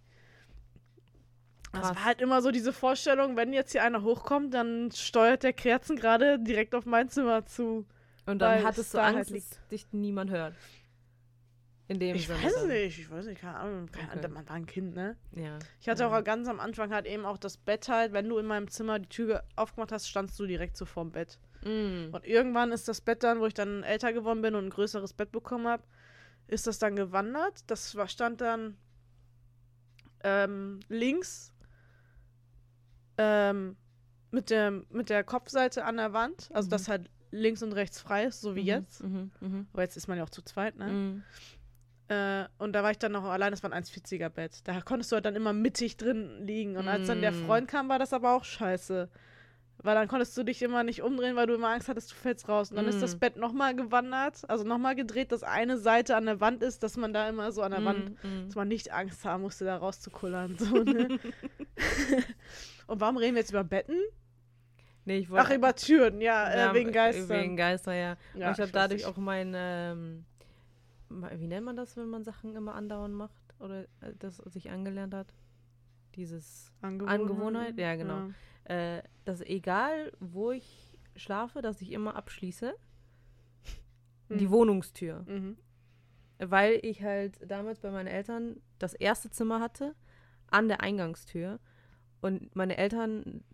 [SPEAKER 2] Das
[SPEAKER 1] Krass.
[SPEAKER 2] war halt immer so diese Vorstellung, wenn jetzt hier einer hochkommt, dann steuert der Kerzen gerade direkt auf mein Zimmer zu.
[SPEAKER 1] Und dann hattest
[SPEAKER 2] es
[SPEAKER 1] du Angst,
[SPEAKER 2] halt
[SPEAKER 1] dass dich niemand hört. In dem
[SPEAKER 2] Ich
[SPEAKER 1] Sinne
[SPEAKER 2] weiß
[SPEAKER 1] dann.
[SPEAKER 2] nicht, ich weiß nicht, keine Ahnung. Keine
[SPEAKER 1] Okay.
[SPEAKER 2] Ahnung, man war ein Kind, ne?
[SPEAKER 1] Ja.
[SPEAKER 2] Ich hatte
[SPEAKER 1] ja.
[SPEAKER 2] auch ganz am Anfang halt eben auch das Bett halt, wenn du in meinem Zimmer die Tür aufgemacht hast, standst du direkt so vorm Bett.
[SPEAKER 1] Mhm.
[SPEAKER 2] Und irgendwann ist das Bett dann, wo ich dann älter geworden bin und ein größeres Bett bekommen habe, ist das dann gewandert. Das war, stand dann ähm, links ähm, mit, der, mit der Kopfseite an der Wand. Also,
[SPEAKER 1] Mhm.
[SPEAKER 2] dass halt links und rechts frei ist, so wie
[SPEAKER 1] Mhm.
[SPEAKER 2] jetzt.
[SPEAKER 1] Mhm. Mhm.
[SPEAKER 2] Aber jetzt ist man ja auch zu zweit, ne? Äh, und da war ich dann noch allein, das war ein 1,40er Bett. Da konntest du halt dann immer mittig drin liegen. Und als dann der
[SPEAKER 1] Mm.
[SPEAKER 2] Freund kam, war das aber auch scheiße. Weil dann konntest du dich immer nicht umdrehen, weil du immer Angst hattest, du fällst raus. Und dann ist das
[SPEAKER 1] Mm.
[SPEAKER 2] Bett nochmal gewandert, also nochmal gedreht, dass eine Seite an der Wand ist, dass man da immer so an der Wand,
[SPEAKER 1] Mhm.
[SPEAKER 2] dass man nicht Angst haben musste, da rauszukullern. So, ne? (laughs) (laughs) und warum reden wir jetzt über Betten?
[SPEAKER 1] Nee, ich wollte.
[SPEAKER 2] Ach, über Türen, ja,
[SPEAKER 1] Ja,
[SPEAKER 2] äh, wegen Geistern.
[SPEAKER 1] Wegen Geister, ja.
[SPEAKER 2] ja,
[SPEAKER 1] und ich habe dadurch
[SPEAKER 2] nicht.
[SPEAKER 1] auch mein, ähm, wie nennt man das, wenn man Sachen immer andauernd macht? Oder äh, das sich angelernt hat? Dieses, Angewohnheit? Ja, genau. äh, dass egal, wo ich schlafe, dass ich immer abschließe. Die
[SPEAKER 2] Hm.
[SPEAKER 1] Wohnungstür.
[SPEAKER 2] Mhm.
[SPEAKER 1] Weil ich halt damals bei meinen Eltern das erste Zimmer hatte, an der Eingangstür. Und meine Eltern,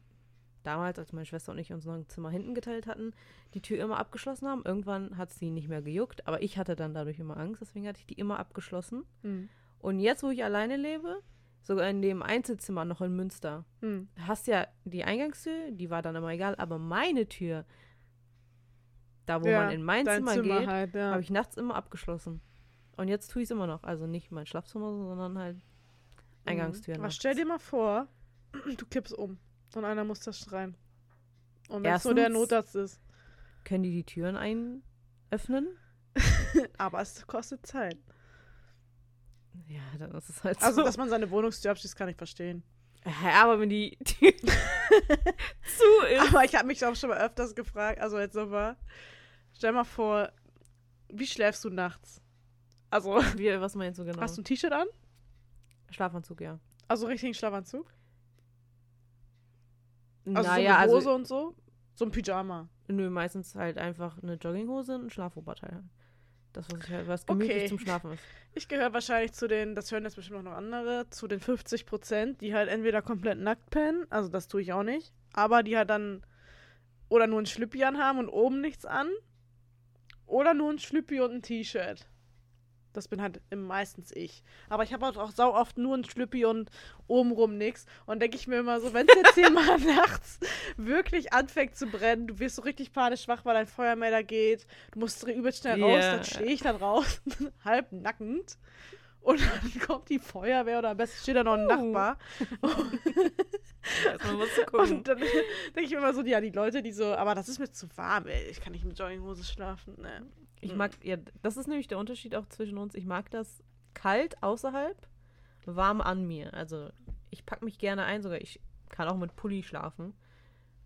[SPEAKER 1] damals, als meine Schwester und ich uns noch ein Zimmer hinten geteilt hatten, die Tür immer abgeschlossen haben. Irgendwann hat sie nicht mehr gejuckt, aber ich hatte dann dadurch immer Angst, deswegen hatte ich die immer abgeschlossen.
[SPEAKER 2] Hm.
[SPEAKER 1] Und jetzt, wo ich alleine lebe, sogar in dem Einzelzimmer noch in Münster,
[SPEAKER 2] Hm.
[SPEAKER 1] hast ja die Eingangstür, die war dann immer egal, aber meine Tür, da wo
[SPEAKER 2] Ja,
[SPEAKER 1] man in mein Zimmer,
[SPEAKER 2] Zimmer
[SPEAKER 1] geht,
[SPEAKER 2] halt, ja.
[SPEAKER 1] habe ich nachts immer abgeschlossen. Und jetzt tue ich es immer noch. Also nicht mein Schlafzimmer, sondern halt Eingangstür.
[SPEAKER 2] Mhm. Stell dir mal vor, (clears throat) du kippst um und einer muss das schreien. Und wenn es nur der Notarzt ist.
[SPEAKER 1] Können die die Türen einöffnen? (laughs)
[SPEAKER 2] Aber es kostet Zeit.
[SPEAKER 1] Ja, dann ist es halt
[SPEAKER 2] Also,
[SPEAKER 1] so.
[SPEAKER 2] dass man seine Wohnungstür abschließt, kann ich verstehen.
[SPEAKER 1] Hä, aber wenn die Tür (laughs) zu ist.
[SPEAKER 2] Aber ich habe mich auch schon mal öfters gefragt, also jetzt nochmal, stell mal vor, wie schläfst du nachts? Also,
[SPEAKER 1] Wie, was meinst du genau?
[SPEAKER 2] hast du ein T-Shirt an?
[SPEAKER 1] Schlafanzug, ja.
[SPEAKER 2] Also richtigen Schlafanzug? Also
[SPEAKER 1] naja,
[SPEAKER 2] so eine Hose
[SPEAKER 1] also
[SPEAKER 2] und so? So ein Pyjama.
[SPEAKER 1] nö, meistens halt einfach eine Jogginghose und ein Schlafoberteil. Das, was, ich halt, was gemütlich
[SPEAKER 2] Okay.
[SPEAKER 1] zum Schlafen ist.
[SPEAKER 2] Ich gehöre wahrscheinlich zu den, das hören jetzt bestimmt auch noch andere, zu den 50 Prozent, die halt entweder komplett nackt pennen, also das tue ich auch nicht, aber die halt dann oder nur ein Schlüppi anhaben und oben nichts an oder nur ein Schlüppi und ein T-Shirt. Das bin halt meistens ich. Aber ich habe halt auch sau oft nur ein Schlüppi und obenrum nix. Und denke ich mir immer so, wenn es jetzt hier (laughs) mal nachts wirklich anfängt zu brennen, du wirst so richtig panisch wach, weil dein Feuermelder geht, du musst übelst schnell raus, dann stehe ich dann raus, (laughs) halb nackend. Und dann kommt die Feuerwehr oder am besten steht da noch ein
[SPEAKER 1] Uh.
[SPEAKER 2] Nachbar. Und dann denke ich mir immer so, ja, die Leute, die so, aber das ist mir zu warm, ey. Ich kann nicht mit Jogginghose schlafen, ne.
[SPEAKER 1] Ich mag, ja, das ist nämlich der Unterschied auch zwischen uns. Ich mag das kalt außerhalb, warm an mir. Also ich packe mich gerne ein, sogar ich kann auch mit Pulli schlafen,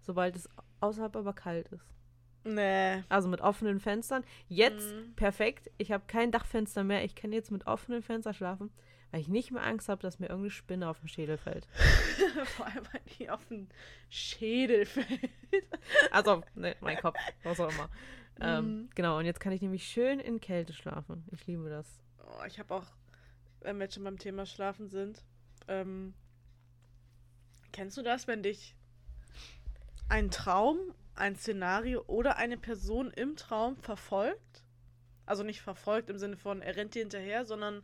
[SPEAKER 1] sobald es außerhalb aber kalt ist.
[SPEAKER 2] Nee.
[SPEAKER 1] Also mit offenen Fenstern. Jetzt
[SPEAKER 2] Mhm.
[SPEAKER 1] perfekt. Ich habe kein Dachfenster mehr. Ich kann jetzt mit offenen Fenstern schlafen, weil ich nicht mehr Angst habe, dass mir irgendeine Spinne auf den Schädel fällt. (laughs)
[SPEAKER 2] Vor allem, weil die auf den Schädel fällt.
[SPEAKER 1] Also, ne, mein Kopf, was auch immer. Ähm,
[SPEAKER 2] Mhm.
[SPEAKER 1] Genau, und jetzt kann ich nämlich schön in Kälte schlafen. Ich liebe das.
[SPEAKER 2] Oh, ich habe auch, wenn wir jetzt schon beim Thema Schlafen sind, ähm, kennst du das, wenn dich ein Traum, ein Szenario oder eine Person im Traum verfolgt? Also nicht verfolgt im Sinne von, er rennt dir hinterher, sondern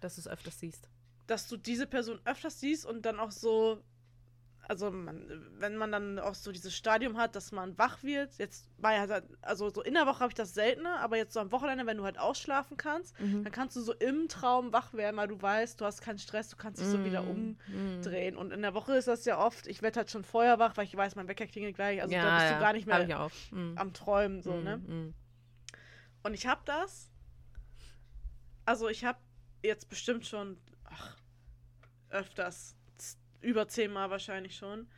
[SPEAKER 1] Dass du es öfters siehst.
[SPEAKER 2] dass du diese Person öfters siehst und dann auch so, also man, wenn man dann auch so dieses Stadium hat, dass man wach wird, jetzt war ja, also so in der Woche habe ich das seltener, aber jetzt so am Wochenende, wenn du halt ausschlafen kannst,
[SPEAKER 1] Mhm.
[SPEAKER 2] dann kannst du so im Traum wach werden, weil du weißt, du hast keinen Stress, du kannst dich so wieder
[SPEAKER 1] mm.
[SPEAKER 2] umdrehen. Und in der Woche ist das ja oft, ich werde halt schon vorher wach, weil ich weiß, mein Wecker klingelt gleich, also da bist du gar nicht mehr.
[SPEAKER 1] Mm.
[SPEAKER 2] am Träumen, so, ne?
[SPEAKER 1] mm.
[SPEAKER 2] Und ich habe das. Also ich habe jetzt bestimmt schon ach, öfters, über zehnmal wahrscheinlich schon,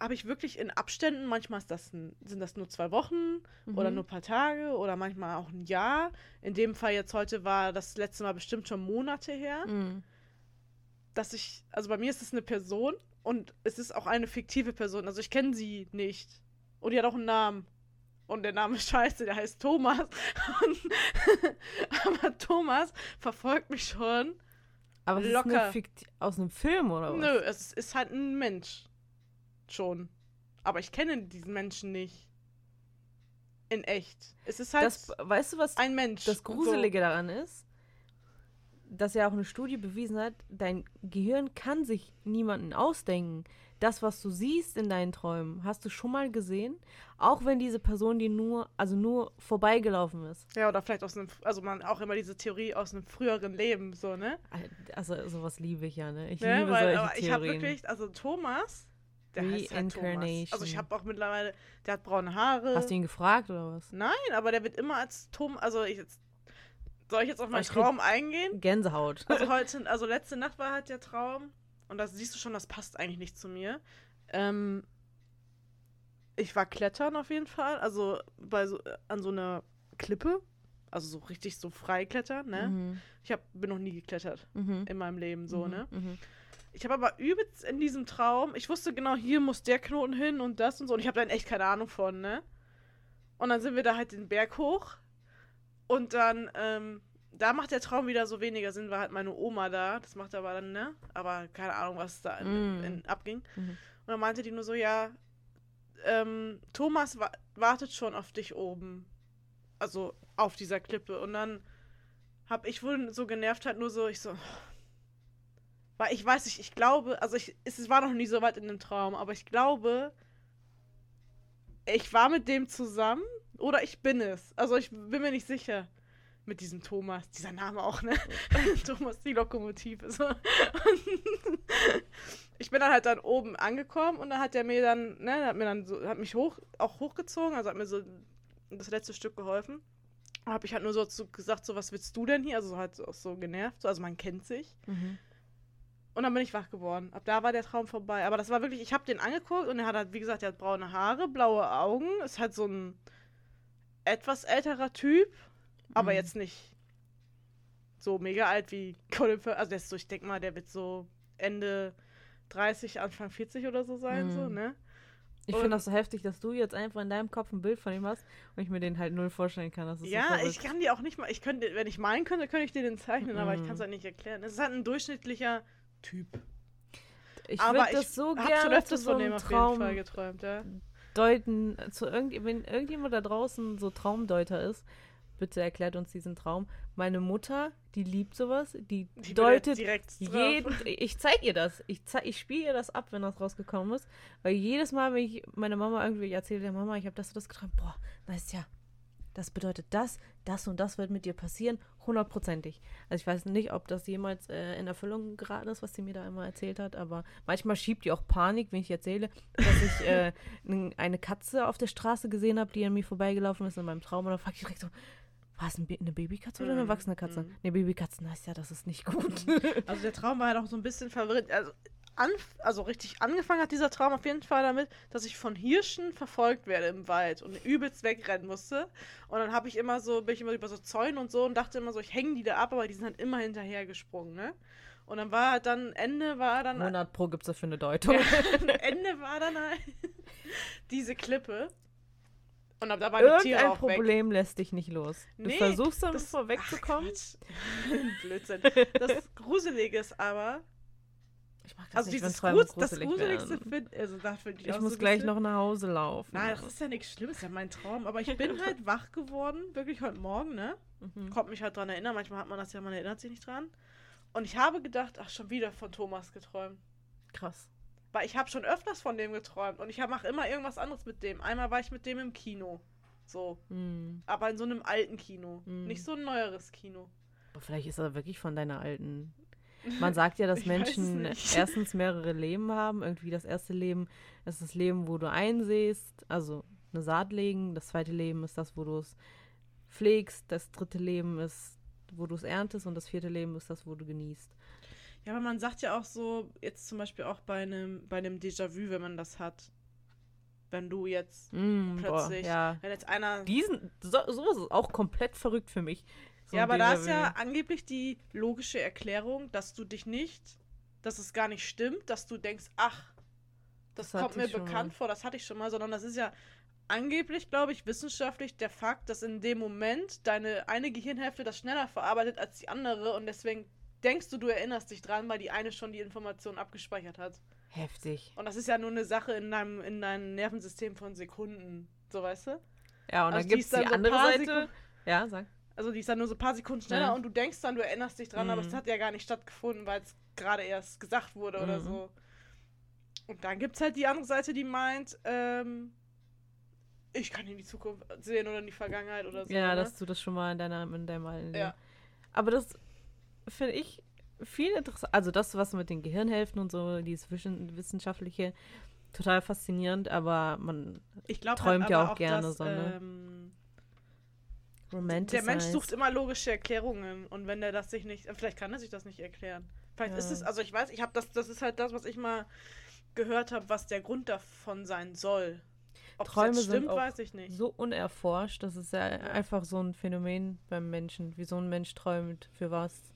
[SPEAKER 2] habe ich wirklich in Abständen, manchmal ist das ein, sind das nur zwei Wochen oder
[SPEAKER 1] Mhm.
[SPEAKER 2] nur ein paar Tage oder manchmal auch ein Jahr. In dem Fall jetzt heute war das letzte Mal bestimmt schon Monate her,
[SPEAKER 1] Mm.
[SPEAKER 2] dass ich, also bei mir ist es eine Person und es ist auch eine fiktive Person. Also ich kenne sie nicht. Und die hat auch einen Namen. Und der Name ist scheiße, der heißt Thomas. (laughs) Aber Thomas verfolgt mich schon.
[SPEAKER 1] Aber es ist
[SPEAKER 2] Locker.
[SPEAKER 1] eine Fikt aus einem Film, oder was?
[SPEAKER 2] Nö, es ist halt ein Mensch. Schon. Aber ich kenne diesen Menschen nicht. In echt. Es ist halt
[SPEAKER 1] Das, weißt du, was
[SPEAKER 2] ein Mensch.
[SPEAKER 1] das Gruselige daran ist? Dass ja auch eine Studie bewiesen hat, dein Gehirn kann sich niemanden ausdenken. Das, was du siehst in deinen Träumen, hast du schon mal gesehen, auch wenn diese Person dir nur, also nur vorbeigelaufen ist.
[SPEAKER 2] Ja, oder vielleicht aus einem, also man auch immer diese Theorie aus einem früheren Leben, so, ne?
[SPEAKER 1] Also sowas liebe ich ja, ne? Ich
[SPEAKER 2] ne?
[SPEAKER 1] liebe
[SPEAKER 2] Weil,
[SPEAKER 1] solche
[SPEAKER 2] aber ich habe
[SPEAKER 1] Theorien.
[SPEAKER 2] wirklich, also Thomas, der heißt halt Thomas. Also ich habe auch mittlerweile, der hat braune Haare.
[SPEAKER 1] Hast du ihn gefragt oder was?
[SPEAKER 2] Nein, aber der wird immer als Tom, also ich jetzt, soll ich jetzt auf meinen Traum eingehen?
[SPEAKER 1] Gänsehaut.
[SPEAKER 2] Also (laughs) heute, also letzte Nacht war halt der Traum und da siehst du schon, das passt eigentlich nicht zu mir. Ähm, ich war klettern auf jeden Fall, also bei so, äh, an so einer Klippe, also so richtig so frei klettern, ne?
[SPEAKER 1] Mhm.
[SPEAKER 2] Ich hab, bin noch nie geklettert
[SPEAKER 1] Mhm.
[SPEAKER 2] in meinem Leben so,
[SPEAKER 1] Mhm.
[SPEAKER 2] ne?
[SPEAKER 1] Mhm.
[SPEAKER 2] Ich habe aber übelst in diesem Traum, ich wusste genau, hier muss der Knoten hin und das und so. Und ich habe dann echt keine Ahnung von, ne? Und dann sind wir da halt den Berg hoch. Und dann ähm, da macht der Traum wieder so weniger Sinn, war halt meine Oma da. Das macht aber dann, ne? Aber keine Ahnung, was da in,
[SPEAKER 1] Mm.
[SPEAKER 2] in, abging.
[SPEAKER 1] Mhm.
[SPEAKER 2] Und dann meinte die nur so, ja, ähm, Thomas wa wartet schon auf dich oben. Also auf dieser Klippe. Und dann hab ich wohl so genervt halt nur so, ich so. Weil ich weiß nicht, ich glaube, also ich, es war noch nie so weit in dem Traum, aber ich glaube, ich war mit dem zusammen oder ich bin es. Also ich bin mir nicht sicher. Mit diesem Thomas, dieser Name auch, ne? (laughs) Thomas, die Lokomotive. So. Ich bin dann halt dann oben angekommen und dann hat er mir dann, ne, hat mir dann so, hat mich hoch, auch hochgezogen, also hat mir so das letzte Stück geholfen. Habe ich halt nur so zu, gesagt, so, was willst du denn hier? Also halt auch so genervt, so, also man kennt sich.
[SPEAKER 1] Mhm.
[SPEAKER 2] Und dann bin ich wach geworden. Ab da war der Traum vorbei. Aber das war wirklich, ich habe den angeguckt und er hat halt, wie gesagt, er hat braune Haare, blaue Augen, ist halt so ein etwas älterer Typ, aber
[SPEAKER 1] Mhm.
[SPEAKER 2] jetzt nicht so mega alt wie Colin Firth. Also so, ich denke mal, der wird so Ende 30, Anfang 40 oder so sein, so,
[SPEAKER 1] Mhm.
[SPEAKER 2] ne?
[SPEAKER 1] Ich finde das so heftig, dass du jetzt einfach in deinem Kopf ein Bild von ihm hast und ich mir den halt null vorstellen kann. So
[SPEAKER 2] Ja,
[SPEAKER 1] verrückt.
[SPEAKER 2] ich kann die auch nicht mal, ich könnte, wenn ich meinen könnte, könnte ich dir den zeichnen, aber ich
[SPEAKER 1] Mhm.
[SPEAKER 2] kann es halt nicht erklären. Es ist halt ein durchschnittlicher Typ.
[SPEAKER 1] Ich würde das so gerne
[SPEAKER 2] schon öfters
[SPEAKER 1] so
[SPEAKER 2] von dem
[SPEAKER 1] einem
[SPEAKER 2] auf jeden
[SPEAKER 1] Traum
[SPEAKER 2] Fall geträumt, ja.
[SPEAKER 1] deuten, zu irgend, wenn irgendjemand da draußen so Traumdeuter ist, bitte erklärt uns diesen Traum. Meine Mutter, die liebt sowas, die,
[SPEAKER 2] Die
[SPEAKER 1] deutet jeden, ich zeig ihr das, ich, zeig, ich spiele ihr das ab, wenn das rausgekommen ist, weil jedes Mal, wenn ich meiner Mama irgendwie erzähle, ja Mama, ich habe das und das geträumt, boah, weißt ja, das bedeutet das, das und das wird mit dir passieren, hundertprozentig. Also ich weiß nicht, ob das jemals äh, in Erfüllung geraten ist, was sie mir da immer erzählt hat, aber manchmal schiebt die auch Panik, wenn ich erzähle, dass ich äh, (laughs) eine Katze auf der Straße gesehen habe, die an mir vorbeigelaufen ist in meinem Traum und dann frage ich direkt so, war es eine Babykatze oder eine
[SPEAKER 2] Mhm,
[SPEAKER 1] erwachsene Katze?
[SPEAKER 2] mhm.
[SPEAKER 1] Eine Babykatze, ist ja, das ist nicht gut.
[SPEAKER 2] Also der Traum war halt auch so ein bisschen verwirrend. Also, anf also richtig angefangen hat dieser Traum auf jeden Fall damit, dass ich von Hirschen verfolgt werde im Wald und übelst wegrennen musste. Und dann habe ich immer so, bin ich immer über so Zäune und so und dachte immer so, ich hänge die da ab, aber die sind halt immer hinterher gesprungen, ne? Und dann war dann, Ende war dann
[SPEAKER 1] 100 Pro gibt es dafür eine (laughs) Deutung.
[SPEAKER 2] Ende war dann halt (laughs) diese Klippe. Und ab da waren die Tiere
[SPEAKER 1] Irgendein
[SPEAKER 2] auch weg.
[SPEAKER 1] Problem lässt dich nicht los. Du
[SPEAKER 2] Nee,
[SPEAKER 1] versuchst
[SPEAKER 2] das-
[SPEAKER 1] vorwegzukommen. (laughs)
[SPEAKER 2] Blödsinn. Das (laughs) Gruselige ist aber,
[SPEAKER 1] Ich mag das
[SPEAKER 2] also
[SPEAKER 1] nicht,
[SPEAKER 2] dieses Grus das
[SPEAKER 1] gruselig
[SPEAKER 2] Gruseligste finde also da finde ich,
[SPEAKER 1] Ich
[SPEAKER 2] auch
[SPEAKER 1] muss
[SPEAKER 2] so
[SPEAKER 1] gleich
[SPEAKER 2] bisschen-
[SPEAKER 1] noch nach Hause laufen.
[SPEAKER 2] Nein, das ist ja nichts Schlimmes, ist ja mein Traum. Aber ich (laughs) bin halt wach geworden, wirklich heute Morgen, ne?
[SPEAKER 1] Mhm.
[SPEAKER 2] Konnte mich halt dran erinnern. Manchmal hat man das ja, man erinnert sich nicht dran. Und ich habe gedacht, ach, schon wieder von Thomas geträumt.
[SPEAKER 1] Krass.
[SPEAKER 2] Weil ich habe schon öfters von dem geträumt. Und ich mache immer irgendwas anderes mit dem. Einmal war ich mit dem im Kino. So.
[SPEAKER 1] Hm.
[SPEAKER 2] Aber in so einem alten Kino.
[SPEAKER 1] Mhm.
[SPEAKER 2] Nicht so ein neueres Kino.
[SPEAKER 1] Aber vielleicht ist er wirklich von deiner alten. Man sagt ja, (laughs) dass Menschen (laughs) erstens mehrere Leben haben. Irgendwie das erste Leben ist das Leben, wo du einsäst, also eine Saat legen. Das zweite Leben ist das, wo du es pflegst. Das dritte Leben ist, wo du es erntest. Und das vierte Leben ist das, wo du genießt.
[SPEAKER 2] Ja, aber man sagt ja auch so, jetzt zum Beispiel auch bei einem, bei einem Déjà-vu, wenn man das hat. Wenn du jetzt,
[SPEAKER 1] Mm, boah,
[SPEAKER 2] Plötzlich.
[SPEAKER 1] ja.
[SPEAKER 2] wenn jetzt einer
[SPEAKER 1] Diesen, so, sowas ist auch komplett verrückt für mich. So
[SPEAKER 2] ja, aber da ist ja angeblich die logische Erklärung, dass du dich nicht, dass es gar nicht stimmt, dass du denkst, ach, das,
[SPEAKER 1] Das
[SPEAKER 2] kommt mir bekannt
[SPEAKER 1] mal.
[SPEAKER 2] vor, das hatte ich schon mal, sondern das ist ja angeblich, glaube ich, wissenschaftlich der Fakt, dass in dem Moment deine eine Gehirnhälfte das schneller verarbeitet als die andere und deswegen denkst du, du erinnerst dich dran, weil die eine schon die Information abgespeichert hat.
[SPEAKER 1] Heftig.
[SPEAKER 2] Und das ist ja nur eine Sache in deinem, in deinem Nervensystem von Sekunden, so weißt du?
[SPEAKER 1] Ja, und
[SPEAKER 2] Also
[SPEAKER 1] dann
[SPEAKER 2] die
[SPEAKER 1] gibt es
[SPEAKER 2] ist dann
[SPEAKER 1] die
[SPEAKER 2] so
[SPEAKER 1] andere Seite.
[SPEAKER 2] Sekunden-
[SPEAKER 1] Ja, sag.
[SPEAKER 2] Also die ist dann nur so ein paar Sekunden schneller
[SPEAKER 1] Ja.
[SPEAKER 2] und du denkst dann, du erinnerst dich dran, aber
[SPEAKER 1] Mhm.
[SPEAKER 2] es hat ja gar nicht stattgefunden, weil es gerade erst gesagt wurde oder
[SPEAKER 1] Mhm.
[SPEAKER 2] so. Und dann gibt es halt die andere Seite, die meint, ähm, ich kann in die Zukunft sehen oder in die Vergangenheit oder so.
[SPEAKER 1] Ja,
[SPEAKER 2] ne?
[SPEAKER 1] dass du das schon mal in, deiner, in deinem alten Leben.
[SPEAKER 2] Ja.
[SPEAKER 1] Aber das finde ich viel interessant. Also das, was mit den Gehirnhälften und so, dieses wissenschaftliche, total faszinierend, aber man
[SPEAKER 2] ich glaube
[SPEAKER 1] träumt
[SPEAKER 2] halt
[SPEAKER 1] ja
[SPEAKER 2] aber
[SPEAKER 1] auch gerne
[SPEAKER 2] dass,
[SPEAKER 1] so, ne?
[SPEAKER 2] ähm, der Mensch sucht immer logische Erklärungen und wenn der das sich nicht, vielleicht kann er sich das nicht erklären. Vielleicht
[SPEAKER 1] Ja.
[SPEAKER 2] ist es, also ich weiß, ich habe das, das ist halt das, was ich mal gehört habe, was der Grund davon sein soll. Ob
[SPEAKER 1] Träume
[SPEAKER 2] das stimmt,
[SPEAKER 1] auch
[SPEAKER 2] weiß ich nicht.
[SPEAKER 1] so unerforscht. Das ist ja, einfach so ein Phänomen beim Menschen, wie so ein Mensch träumt, für was.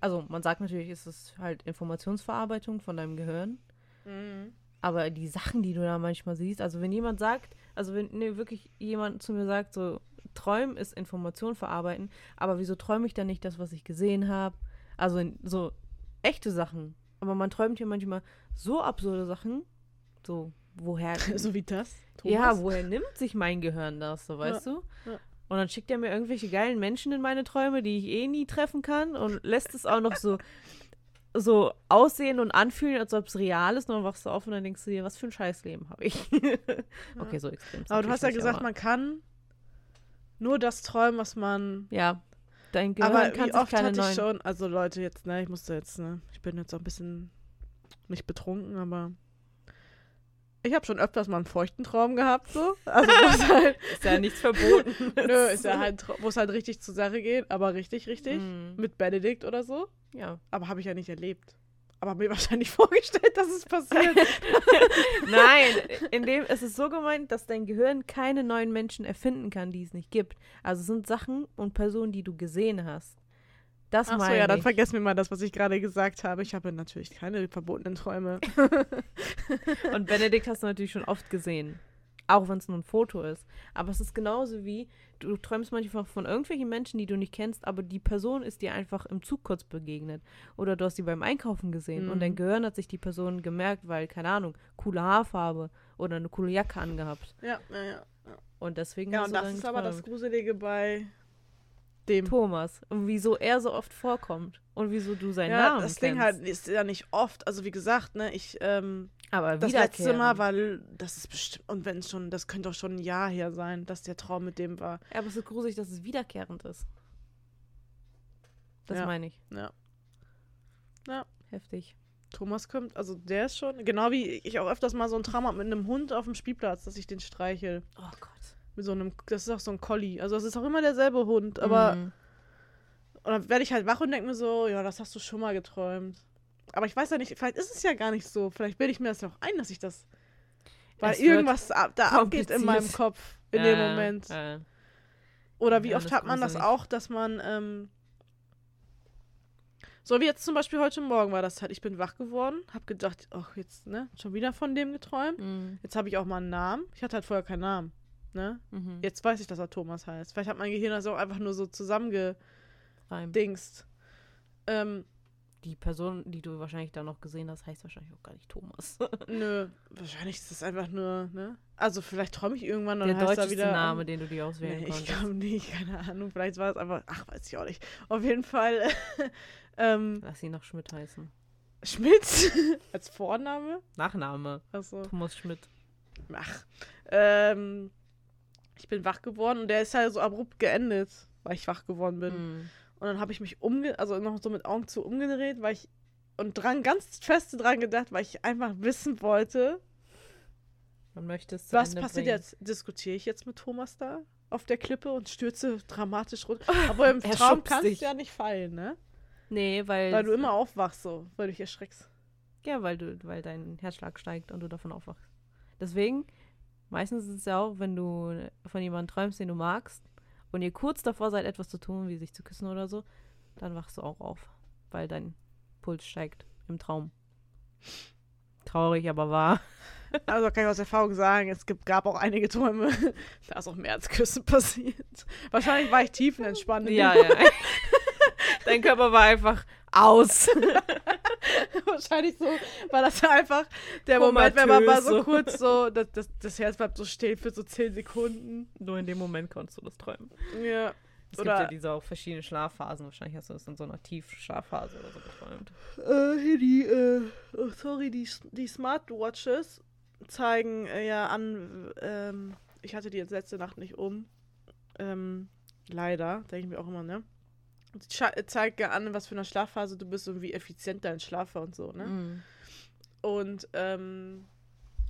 [SPEAKER 1] Also man sagt natürlich, ist es halt Informationsverarbeitung von deinem Gehirn.
[SPEAKER 2] Mhm.
[SPEAKER 1] Aber die Sachen, die du da manchmal siehst, also wenn jemand sagt, also wenn nee, wirklich jemand zu mir sagt, so, Träumen ist Information verarbeiten, aber wieso träume ich dann nicht das, was ich gesehen habe? Also in, so echte Sachen. Aber man träumt ja manchmal so absurde Sachen. So, woher. (laughs)
[SPEAKER 2] so wie das.
[SPEAKER 1] Ja,
[SPEAKER 2] Thomas?
[SPEAKER 1] woher nimmt sich mein Gehirn das, so weißt du?
[SPEAKER 2] ja.
[SPEAKER 1] Und dann schickt er mir irgendwelche geilen Menschen in meine Träume, die ich eh nie treffen kann und lässt es auch noch so, so aussehen und anfühlen, als ob es real ist. Und dann wachst du auf und dann denkst du dir, was für ein Scheißleben habe ich. (laughs) okay, so extrem.
[SPEAKER 2] Aber du hast ja gesagt, man kann nur das träumen, was man.
[SPEAKER 1] Ja, dein Gehirn
[SPEAKER 2] Aber
[SPEAKER 1] kann
[SPEAKER 2] wie oft
[SPEAKER 1] keine
[SPEAKER 2] hatte
[SPEAKER 1] neuen...
[SPEAKER 2] ich schon, also Leute, jetzt, ne, ich musste jetzt, ne, ich bin jetzt auch ein bisschen nicht betrunken, aber ich habe schon öfters mal einen feuchten Traum gehabt, so. Also es (laughs) halt,
[SPEAKER 1] Ist ja nichts verboten. (laughs)
[SPEAKER 2] nö, (laughs) ist ja halt, wo es halt richtig zur Sache geht, aber richtig, richtig.
[SPEAKER 1] Mhm.
[SPEAKER 2] Mit Benedikt oder so.
[SPEAKER 1] Ja.
[SPEAKER 2] Aber habe ich ja nicht erlebt. Aber mir wahrscheinlich vorgestellt, dass es passiert.
[SPEAKER 1] Nein, in dem es ist so gemeint, dass dein Gehirn keine neuen Menschen erfinden kann, die es nicht gibt. Also es sind Sachen und Personen, die du gesehen hast. Das
[SPEAKER 2] Achso,
[SPEAKER 1] meine
[SPEAKER 2] ja, dann vergessen wir mal das, was ich gerade gesagt habe. Ich habe natürlich keine verbotenen Träume. (laughs)
[SPEAKER 1] Und Benedikt hast du natürlich schon oft gesehen. Auch wenn es nur ein Foto ist. Aber es ist genauso wie, du träumst manchmal von irgendwelchen Menschen, die du nicht kennst, aber die Person ist dir einfach im Zug kurz begegnet. Oder du hast sie beim Einkaufen gesehen und dein
[SPEAKER 2] Mhm.
[SPEAKER 1] Gehirn hat sich die Person gemerkt, weil, keine Ahnung, coole Haarfarbe oder eine coole Jacke angehabt.
[SPEAKER 2] Ja, ja, ja.
[SPEAKER 1] Und deswegen
[SPEAKER 2] Ja,
[SPEAKER 1] hast
[SPEAKER 2] und
[SPEAKER 1] du
[SPEAKER 2] das ist aber das
[SPEAKER 1] geträumt.
[SPEAKER 2] Gruselige bei dem.
[SPEAKER 1] Thomas. Und wieso er so oft vorkommt. Und wieso du seinen
[SPEAKER 2] ja,
[SPEAKER 1] Namen
[SPEAKER 2] das
[SPEAKER 1] kennst.
[SPEAKER 2] Ding halt ist ja nicht oft. Also wie gesagt, ne, ich, ähm,
[SPEAKER 1] aber
[SPEAKER 2] das letzte Mal war, das ist bestimmt, und wenn es schon, das könnte auch schon ein Jahr her sein, dass der Traum mit dem war.
[SPEAKER 1] Ja, aber es ist gruselig, dass es wiederkehrend ist. Das
[SPEAKER 2] Ja.
[SPEAKER 1] meine ich.
[SPEAKER 2] Ja. Ja.
[SPEAKER 1] Heftig.
[SPEAKER 2] Thomas kommt, also der ist schon, genau wie ich auch öfters mal so ein Traum habe mit einem Hund auf dem Spielplatz, dass ich den streichel.
[SPEAKER 1] Oh Gott.
[SPEAKER 2] Mit so einem, das ist auch so ein Collie. Also es ist auch immer derselbe Hund, aber
[SPEAKER 1] Mhm.
[SPEAKER 2] Und dann werde ich halt wach und denke mir so, ja, das hast du schon mal geträumt. Aber ich weiß ja nicht, vielleicht ist es ja gar nicht so. Vielleicht bilde ich mir das ja auch ein, dass ich das. Weil
[SPEAKER 1] Es
[SPEAKER 2] irgendwas ab, da abgeht in meinem. Kopf in dem
[SPEAKER 1] Äh,
[SPEAKER 2] Moment.
[SPEAKER 1] äh.
[SPEAKER 2] Oder wie
[SPEAKER 1] ja,
[SPEAKER 2] oft hat man das auch, dass man. Ähm, so wie jetzt zum Beispiel heute Morgen war das halt. Ich bin wach geworden, hab gedacht, ach, jetzt, ne, schon wieder von dem geträumt.
[SPEAKER 1] Mhm.
[SPEAKER 2] Jetzt habe ich auch mal einen Namen. Ich hatte halt vorher keinen Namen. Ne?
[SPEAKER 1] Mhm.
[SPEAKER 2] Jetzt weiß ich, dass er Thomas heißt. Vielleicht hat mein Gehirn das auch einfach nur so zusammengedingst. Ähm,
[SPEAKER 1] Die Person, die du wahrscheinlich da noch gesehen hast, heißt wahrscheinlich auch gar nicht Thomas. (laughs)
[SPEAKER 2] Nö, wahrscheinlich ist das einfach nur, ne? Also vielleicht träume ich irgendwann und
[SPEAKER 1] Der
[SPEAKER 2] dann heißt da
[SPEAKER 1] deutscheste
[SPEAKER 2] wieder.
[SPEAKER 1] Name, den du dir auswählen
[SPEAKER 2] nee, ich
[SPEAKER 1] konntest.
[SPEAKER 2] glaube nicht, keine Ahnung. Vielleicht war es einfach, ach, weiß ich auch nicht. Auf jeden Fall, (laughs) ähm,
[SPEAKER 1] Lass ihn noch Schmidt heißen.
[SPEAKER 2] Schmidt (laughs) als Vorname.
[SPEAKER 1] Nachname.
[SPEAKER 2] Achso.
[SPEAKER 1] Thomas Schmidt.
[SPEAKER 2] Ach. Ähm, ich bin wach geworden und der ist halt so abrupt geendet, weil ich wach geworden bin.
[SPEAKER 1] Mhm.
[SPEAKER 2] Und dann habe ich mich umge, also noch so mit Augen zu umgedreht, weil ich und dran ganz fest dran gedacht, weil ich einfach wissen wollte,
[SPEAKER 1] Man möchte es
[SPEAKER 2] Was
[SPEAKER 1] Ende
[SPEAKER 2] passiert
[SPEAKER 1] bringen.
[SPEAKER 2] jetzt? Diskutiere ich jetzt mit Thomas da auf der Klippe und stürze dramatisch runter? (laughs) Aber im Traum kannst
[SPEAKER 1] dich.
[SPEAKER 2] du ja nicht fallen, ne?
[SPEAKER 1] Nee, weil.
[SPEAKER 2] Weil du immer aufwachst so, weil du dich erschreckst.
[SPEAKER 1] Ja, weil du, weil dein Herzschlag steigt und du davon aufwachst. Deswegen, meistens ist es ja auch, wenn du von jemandem träumst, den du magst, und ihr kurz davor seid, etwas zu tun, wie sich zu küssen oder so, dann wachst du auch auf, weil dein Puls steigt im Traum. Traurig, aber wahr. (laughs)
[SPEAKER 2] Also kann ich aus Erfahrung sagen, es gibt, gab auch einige Träume, (laughs) da ist auch mehr als Küssen (laughs) passiert. Wahrscheinlich war ich tiefenentspannt.
[SPEAKER 1] Ja, ja. Dein Körper war einfach aus. (laughs)
[SPEAKER 2] Wahrscheinlich so war das einfach der Moment, wenn man mal so kurz so, das, das, das Herz bleibt so still für so 10 Sekunden.
[SPEAKER 1] Nur in dem Moment konntest du das träumen.
[SPEAKER 2] Ja.
[SPEAKER 1] Es
[SPEAKER 2] Oder-
[SPEAKER 1] gibt ja diese auch verschiedene Schlafphasen. Wahrscheinlich hast du das in so einer Tiefschlafphase oder so geträumt.
[SPEAKER 2] Äh, hier die, äh, oh, sorry, die, die Smartwatches zeigen äh, ja an, ähm, ich hatte die jetzt letzte Nacht nicht um. Ähm, leider, denke ich mir auch immer, ne? Zeigt ja an, was für eine Schlafphase du bist und wie effizient dein Schlaf war und so, ne?
[SPEAKER 1] Mhm.
[SPEAKER 2] Und, ähm,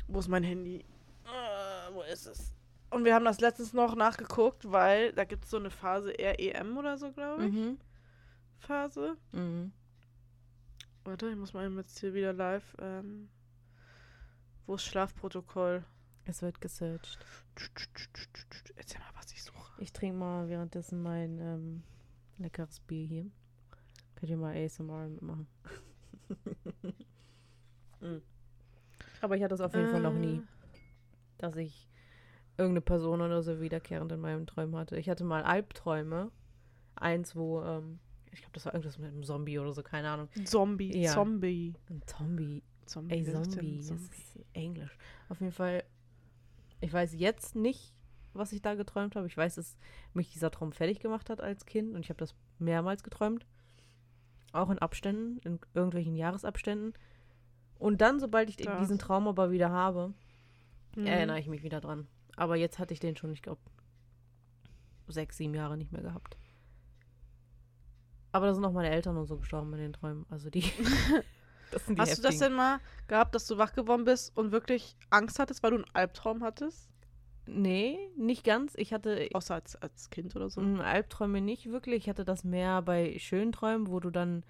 [SPEAKER 2] wo ist mein Handy? Äh, wo ist es? Und wir haben das letztens noch nachgeguckt, weil da gibt es so eine Phase REM oder so, glaube ich.
[SPEAKER 1] Mhm.
[SPEAKER 2] Phase.
[SPEAKER 1] Mhm.
[SPEAKER 2] Warte, ich muss mal eben jetzt hier wieder live. Ähm, wo ist Schlafprotokoll?
[SPEAKER 1] Es wird gesearched.
[SPEAKER 2] Erzähl mal, was ich suche.
[SPEAKER 1] Ich trinke mal währenddessen mein ähm, leckeres Bier hier. Könnt ihr mal ASMR mitmachen. (laughs) Mm. Aber ich hatte es auf jeden Fall noch nie,
[SPEAKER 2] Äh.
[SPEAKER 1] dass ich irgendeine Person oder so wiederkehrend in meinen Träumen hatte. Ich hatte mal Albträume. Eins, wo, ähm, ich glaube, das war irgendwas mit einem Zombie oder so, keine Ahnung.
[SPEAKER 2] Zombie,
[SPEAKER 1] Ja.
[SPEAKER 2] Zombie.
[SPEAKER 1] Ein Zombie.
[SPEAKER 2] Zombie.
[SPEAKER 1] Ey,
[SPEAKER 2] denn
[SPEAKER 1] Zombie. Das
[SPEAKER 2] Zombie?
[SPEAKER 1] ist Englisch. Auf jeden Fall, ich weiß jetzt nicht, was ich da geträumt habe. Ich weiß, dass mich dieser Traum fertig gemacht hat als Kind und ich habe das mehrmals geträumt. Auch in Abständen, in irgendwelchen Jahresabständen. Und dann, sobald ich
[SPEAKER 2] Krass.
[SPEAKER 1] diesen Traum aber wieder habe,
[SPEAKER 2] Mhm.
[SPEAKER 1] erinnere ich mich wieder dran. Aber jetzt hatte ich den schon, ich glaube, sechs, sieben Jahre nicht mehr gehabt. Aber da sind auch meine Eltern und so gestorben in den Träumen. Also die. (laughs) (laughs) das
[SPEAKER 2] Hast du das
[SPEAKER 1] heftigen.
[SPEAKER 2] denn mal gehabt, dass du wach geworden bist und wirklich Angst hattest, weil du einen Albtraum hattest?
[SPEAKER 1] Nee, nicht ganz. Ich hatte
[SPEAKER 2] Außer als, als Kind oder so?
[SPEAKER 1] mm, Albträume nicht wirklich. Ich hatte das mehr bei schönen Träumen, wo du dann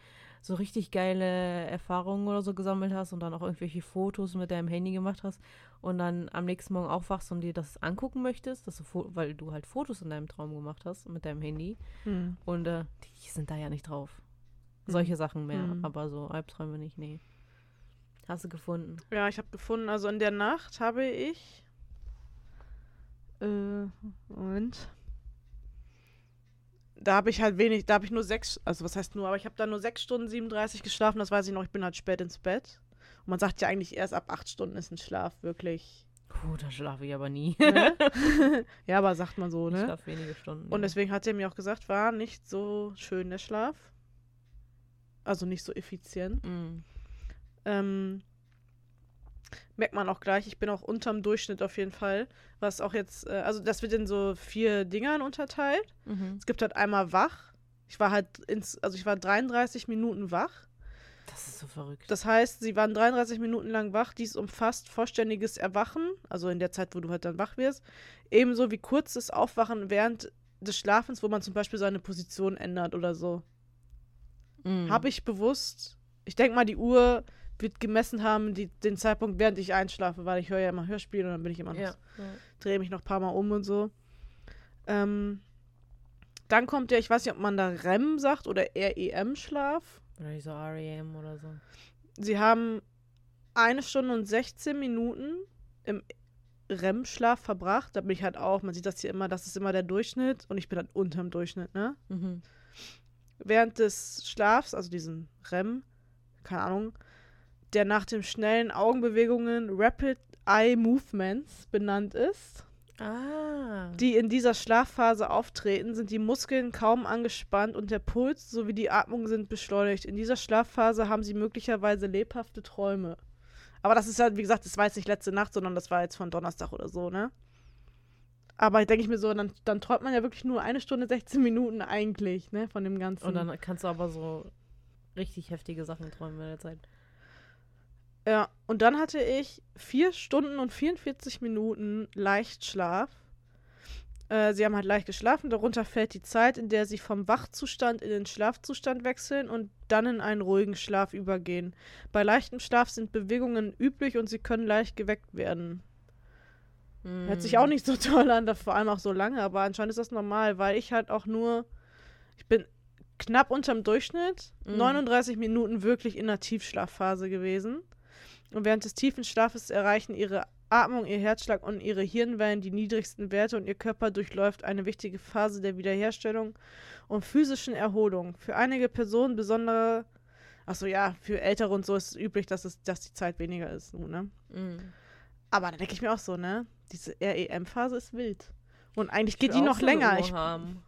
[SPEAKER 1] so richtig geile Erfahrungen oder so gesammelt hast und dann auch irgendwelche Fotos mit deinem Handy gemacht hast und dann am nächsten Morgen aufwachst und dir das angucken möchtest, dass du weil du halt Fotos in deinem Traum gemacht hast mit deinem Handy.
[SPEAKER 2] Hm.
[SPEAKER 1] Und äh, die sind da ja nicht drauf. Solche Sachen mehr,
[SPEAKER 2] Mhm.
[SPEAKER 1] aber so Albträume nicht, nee. Hast du gefunden?
[SPEAKER 2] Ja, ich habe gefunden, also in der Nacht habe ich. Äh, Moment. Da habe ich halt wenig, da habe ich nur sechs, also was heißt nur, aber ich habe da nur sechs Stunden 37 geschlafen, das weiß ich noch, ich bin halt spät ins Bett. Und man sagt ja eigentlich erst ab acht Stunden ist ein Schlaf wirklich.
[SPEAKER 1] Puh, da schlafe ich aber nie.
[SPEAKER 2] Ne? (laughs) ja, aber sagt man so,
[SPEAKER 1] Ich
[SPEAKER 2] ne?
[SPEAKER 1] schlafe wenige Stunden.
[SPEAKER 2] Und
[SPEAKER 1] ja.
[SPEAKER 2] deswegen hat er mir auch gesagt, war nicht so schön der Schlaf. Also nicht so effizient.
[SPEAKER 1] Mm.
[SPEAKER 2] Ähm, merkt man auch gleich, ich bin auch unterm Durchschnitt auf jeden Fall. Was auch jetzt, äh, also das wird in so vier Dingern unterteilt.
[SPEAKER 1] Mhm.
[SPEAKER 2] Es gibt halt einmal wach. Ich war halt ins, also ich war 33 Minuten wach.
[SPEAKER 1] Das ist so verrückt.
[SPEAKER 2] Das heißt, sie waren 33 Minuten lang wach. Dies umfasst vollständiges Erwachen, also in der Zeit, wo du halt dann wach wirst. Ebenso wie kurzes Aufwachen während des Schlafens, wo man zum Beispiel seine Position ändert oder so.
[SPEAKER 1] Mhm.
[SPEAKER 2] Habe ich bewusst. Ich denke mal, die Uhr wird gemessen haben, die, den Zeitpunkt, während ich einschlafe, weil ich höre ja immer Hörspiele und dann bin ich immer noch,
[SPEAKER 1] Ja. ja.
[SPEAKER 2] drehe mich noch ein paar Mal um und so. Ähm, dann kommt der, ich weiß nicht, ob man da REM sagt oder REM-Schlaf.
[SPEAKER 1] Oder so REM oder so.
[SPEAKER 2] Sie haben eine Stunde und 16 Minuten im REM-Schlaf verbracht. Da bin ich halt auch, man sieht das hier immer, das ist immer der Durchschnitt und ich bin halt unterm Durchschnitt, ne?
[SPEAKER 1] Mhm.
[SPEAKER 2] während des Schlafs, also diesen REM, keine Ahnung, der nach den schnellen Augenbewegungen Rapid Eye Movements benannt ist,
[SPEAKER 1] Ah.
[SPEAKER 2] die in dieser Schlafphase auftreten, sind die Muskeln kaum angespannt und der Puls sowie die Atmung sind beschleunigt. In dieser Schlafphase haben sie möglicherweise lebhafte Träume. Aber das ist halt, wie gesagt, das war jetzt nicht letzte Nacht, sondern das war jetzt von Donnerstag oder so, ne? Aber denke ich mir so, dann, dann träumt man ja wirklich nur eine Stunde 16 Minuten eigentlich, ne, von dem Ganzen.
[SPEAKER 1] Und dann kannst du aber so richtig heftige Sachen träumen in der Zeit.
[SPEAKER 2] Ja, und dann hatte ich vier Stunden und 44 Minuten Leichtschlaf. Äh, sie haben halt leicht geschlafen, darunter fällt die Zeit, in der sie vom Wachzustand in den Schlafzustand wechseln und dann in einen ruhigen Schlaf übergehen. Bei leichtem Schlaf sind Bewegungen üblich und sie können leicht geweckt werden. Hört sich auch nicht so (laughs) toll an, vor allem auch so lange, aber anscheinend ist das normal, weil ich halt auch nur, ich bin knapp unterm Durchschnitt,
[SPEAKER 1] Mhm.
[SPEAKER 2] 39 Minuten wirklich in der Tiefschlafphase gewesen. Und während des tiefen Schlafes erreichen ihre Atmung, ihr Herzschlag und ihre Hirnwellen die niedrigsten Werte und ihr Körper durchläuft eine wichtige Phase der Wiederherstellung und physischen Erholung. Für einige Personen besondere, achso ja, für Ältere und so ist es üblich, dass, es, dass die Zeit weniger ist. So, ne?
[SPEAKER 1] Mhm.
[SPEAKER 2] Aber da denke ich mir auch so, ne? Diese REM-Phase ist wild. Und eigentlich
[SPEAKER 1] Ich
[SPEAKER 2] geht die noch
[SPEAKER 1] so
[SPEAKER 2] länger. Ich,
[SPEAKER 1] haben.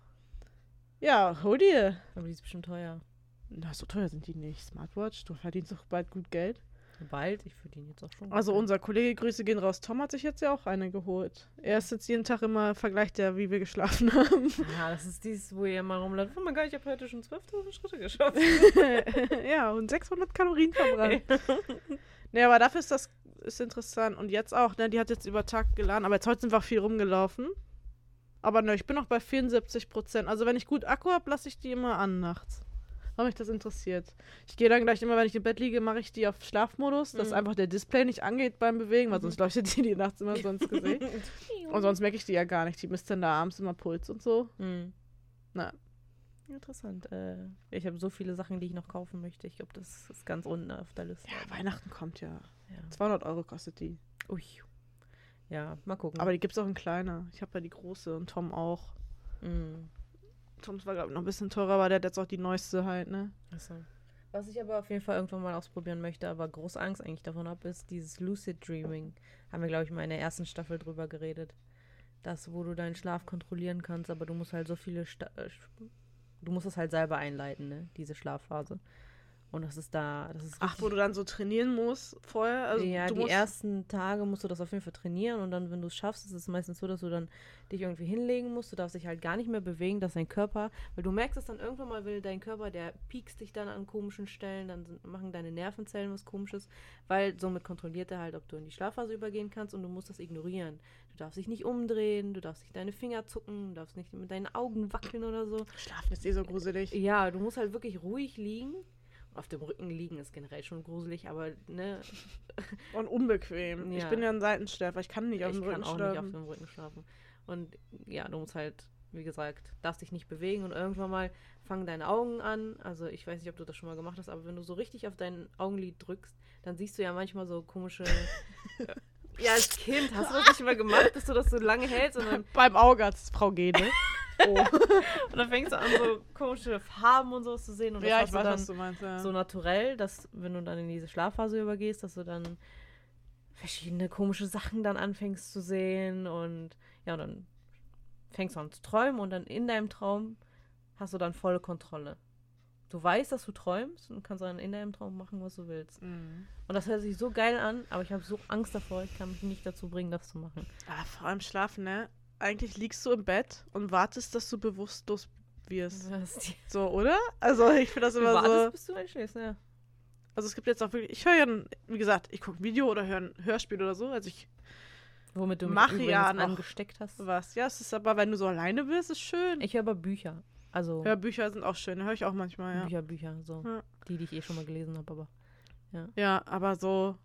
[SPEAKER 2] ja, hol dir.
[SPEAKER 1] Aber die ist bestimmt teuer.
[SPEAKER 2] Na, so teuer sind die nicht. Smartwatch, du verdienst doch bald gut Geld.
[SPEAKER 1] Bald, ich verdiene jetzt auch schon.
[SPEAKER 2] Also unser Kollege, Grüße gehen raus, Tom hat sich jetzt ja auch eine geholt. Er ist jetzt jeden Tag immer, vergleicht er, wie wir geschlafen haben.
[SPEAKER 1] Ja, das ist dieses, wo ihr immer rumläuft. Oh mein Gott, ich habe heute schon 12.000 Schritte (laughs) geschafft.
[SPEAKER 2] ja, und 600 Kalorien verbrannt. nee, aber dafür ist das ist interessant. Und jetzt auch, ne? Die hat jetzt über Tag geladen, aber jetzt heute sind wir auch viel rumgelaufen. Aber ne, ich bin noch bei 74 Prozent. Also wenn ich gut Akku habe, lasse ich die immer an nachts. Weil mich das interessiert. Ich gehe dann gleich immer, wenn ich im Bett liege, mache ich die auf Schlafmodus, dass
[SPEAKER 1] Mhm.
[SPEAKER 2] einfach der Display nicht angeht beim Bewegen, weil
[SPEAKER 1] Mhm.
[SPEAKER 2] sonst leuchtet die die nachts immer so ins (laughs) Gesicht. Und sonst merke ich die ja gar nicht. Die misst dann da abends immer Puls und so.
[SPEAKER 1] Hm.
[SPEAKER 2] Na.
[SPEAKER 1] Interessant. Äh, ich habe so viele Sachen, die ich noch kaufen möchte. Ich glaube, das ist ganz unten auf der Liste.
[SPEAKER 2] Ja, Weihnachten kommt ja.
[SPEAKER 1] Ja.
[SPEAKER 2] 200 Euro kostet die.
[SPEAKER 1] Ui. Ja, mal gucken.
[SPEAKER 2] Aber die gibt's auch in kleiner. Ich habe ja die große und Tom auch.
[SPEAKER 1] Mm.
[SPEAKER 2] Toms war, glaube ich, noch ein bisschen teurer, aber der hat jetzt auch die neueste halt, ne?
[SPEAKER 1] Achso. Was ich aber auf jeden Fall irgendwann mal ausprobieren möchte, aber groß Angst eigentlich davon habe, ist dieses Lucid Dreaming. Haben wir, glaube ich, mal in der ersten Staffel drüber geredet. Das, wo du deinen Schlaf kontrollieren kannst, aber du musst halt so viele. Sta äh, du musst es halt selber einleiten, ne? Diese Schlafphase. Und das ist da. Das ist
[SPEAKER 2] Ach, wo du dann so trainieren musst vorher? Also
[SPEAKER 1] ja,
[SPEAKER 2] du
[SPEAKER 1] die ersten Tage musst du das auf jeden Fall trainieren und dann, wenn du es schaffst, ist es meistens so, dass du dann dich irgendwie hinlegen musst. Du darfst dich halt gar nicht mehr bewegen, dass dein Körper, weil du merkst es dann irgendwann mal, will dein Körper, der piekst dich dann an komischen Stellen, dann sind, machen deine Nervenzellen was komisches, weil somit kontrolliert er halt, ob du in die Schlafphase übergehen kannst und du musst das ignorieren. Du darfst dich nicht umdrehen, du darfst nicht deine Finger zucken, du darfst nicht mit deinen Augen wackeln oder so.
[SPEAKER 2] Schlafen ist eh so gruselig.
[SPEAKER 1] Ja, du musst halt wirklich ruhig liegen. Auf dem Rücken liegen ist generell schon gruselig, aber ne, (laughs)
[SPEAKER 2] Und unbequem. Ich
[SPEAKER 1] Ja.
[SPEAKER 2] bin ja ein Seitenschläfer. Ich kann nicht auf
[SPEAKER 1] ich
[SPEAKER 2] dem
[SPEAKER 1] kann
[SPEAKER 2] Rücken
[SPEAKER 1] auch nicht auf
[SPEAKER 2] schlafen.
[SPEAKER 1] dem Rücken schlafen. Und ja, du musst halt, wie gesagt, darfst dich nicht bewegen und irgendwann mal fangen deine Augen an. Also ich weiß nicht, ob du das schon mal gemacht hast, aber wenn du so richtig auf dein Augenlid drückst, dann siehst du ja manchmal so komische. (laughs) ja, als Kind hast du das nicht mal gemacht, dass du das so lange hältst und dann,
[SPEAKER 2] Beim es Frau Gene. (laughs) Oh. (laughs)
[SPEAKER 1] und dann fängst du an, so komische Farben und sowas zu sehen. Und das
[SPEAKER 2] ja, ich weiß,
[SPEAKER 1] dann
[SPEAKER 2] was du meinst. Ja.
[SPEAKER 1] so naturell, dass wenn du dann in diese Schlafphase übergehst, dass du dann verschiedene komische Sachen dann anfängst zu sehen und ja, und dann fängst du an zu träumen und dann in deinem Traum hast du dann volle Kontrolle. Du weißt, dass du träumst und kannst dann in deinem Traum machen, was du willst.
[SPEAKER 2] Mhm.
[SPEAKER 1] Und das hört sich so geil an, aber ich habe so Angst davor, ich kann mich nicht dazu bringen, das zu machen.
[SPEAKER 2] Aber vor allem schlafen, ne? Eigentlich liegst du im Bett und wartest, dass du bewusstlos wirst. (laughs) So, oder? Also ich finde das immer
[SPEAKER 1] wartest,
[SPEAKER 2] so.
[SPEAKER 1] bis du einschläfst, ja.
[SPEAKER 2] Also es gibt jetzt auch wirklich. Ich höre ja, wie gesagt, ich gucke ein Video oder höre ein Hörspiel oder so. Also ich
[SPEAKER 1] Womit du mich
[SPEAKER 2] Mach
[SPEAKER 1] übrigens
[SPEAKER 2] ja
[SPEAKER 1] angesteckt hast.
[SPEAKER 2] was. Ja, es ist aber, wenn du so alleine bist, ist schön.
[SPEAKER 1] Ich höre aber Bücher. Also
[SPEAKER 2] Hörbücher sind auch schön, höre ich auch manchmal, ja.
[SPEAKER 1] Bücher, Bücher, so.
[SPEAKER 2] Ja.
[SPEAKER 1] Die, die ich eh schon mal gelesen habe, aber.
[SPEAKER 2] Ja, aber so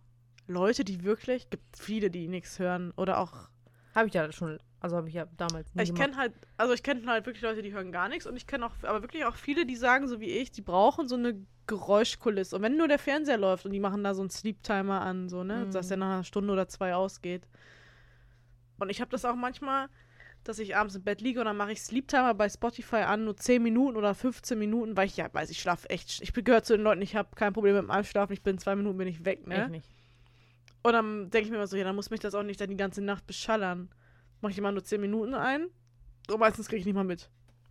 [SPEAKER 2] Leute, die wirklich, gibt viele, die nichts hören oder auch.
[SPEAKER 1] Habe ich ja schon, also habe ich ja damals nie
[SPEAKER 2] Ich kenne halt, also ich kenne halt wirklich Leute, die hören gar nichts und ich kenne auch, aber wirklich auch viele, die sagen, so wie ich, die brauchen so eine Geräuschkulisse. Und wenn nur der Fernseher läuft und die machen da so einen Sleep-Timer an, so, ne,
[SPEAKER 1] Mhm.
[SPEAKER 2] dass der nach einer Stunde oder zwei ausgeht. Und ich habe das auch manchmal, dass ich abends im Bett liege und dann mache ich Sleep-Timer bei Spotify an, nur 10 Minuten oder 15 Minuten, weil ich ja weiß, ich schlafe echt. Ich gehöre zu den Leuten, ich habe kein Problem mit dem Einschlafen, ich bin zwei Minuten, bin ich weg, ne?
[SPEAKER 1] Ich nicht.
[SPEAKER 2] Und dann denke ich mir immer so, ja, dann muss mich das auch nicht dann die ganze Nacht beschallern. Mache ich immer nur 10 Minuten ein. Und meistens kriege ich nicht mal mit.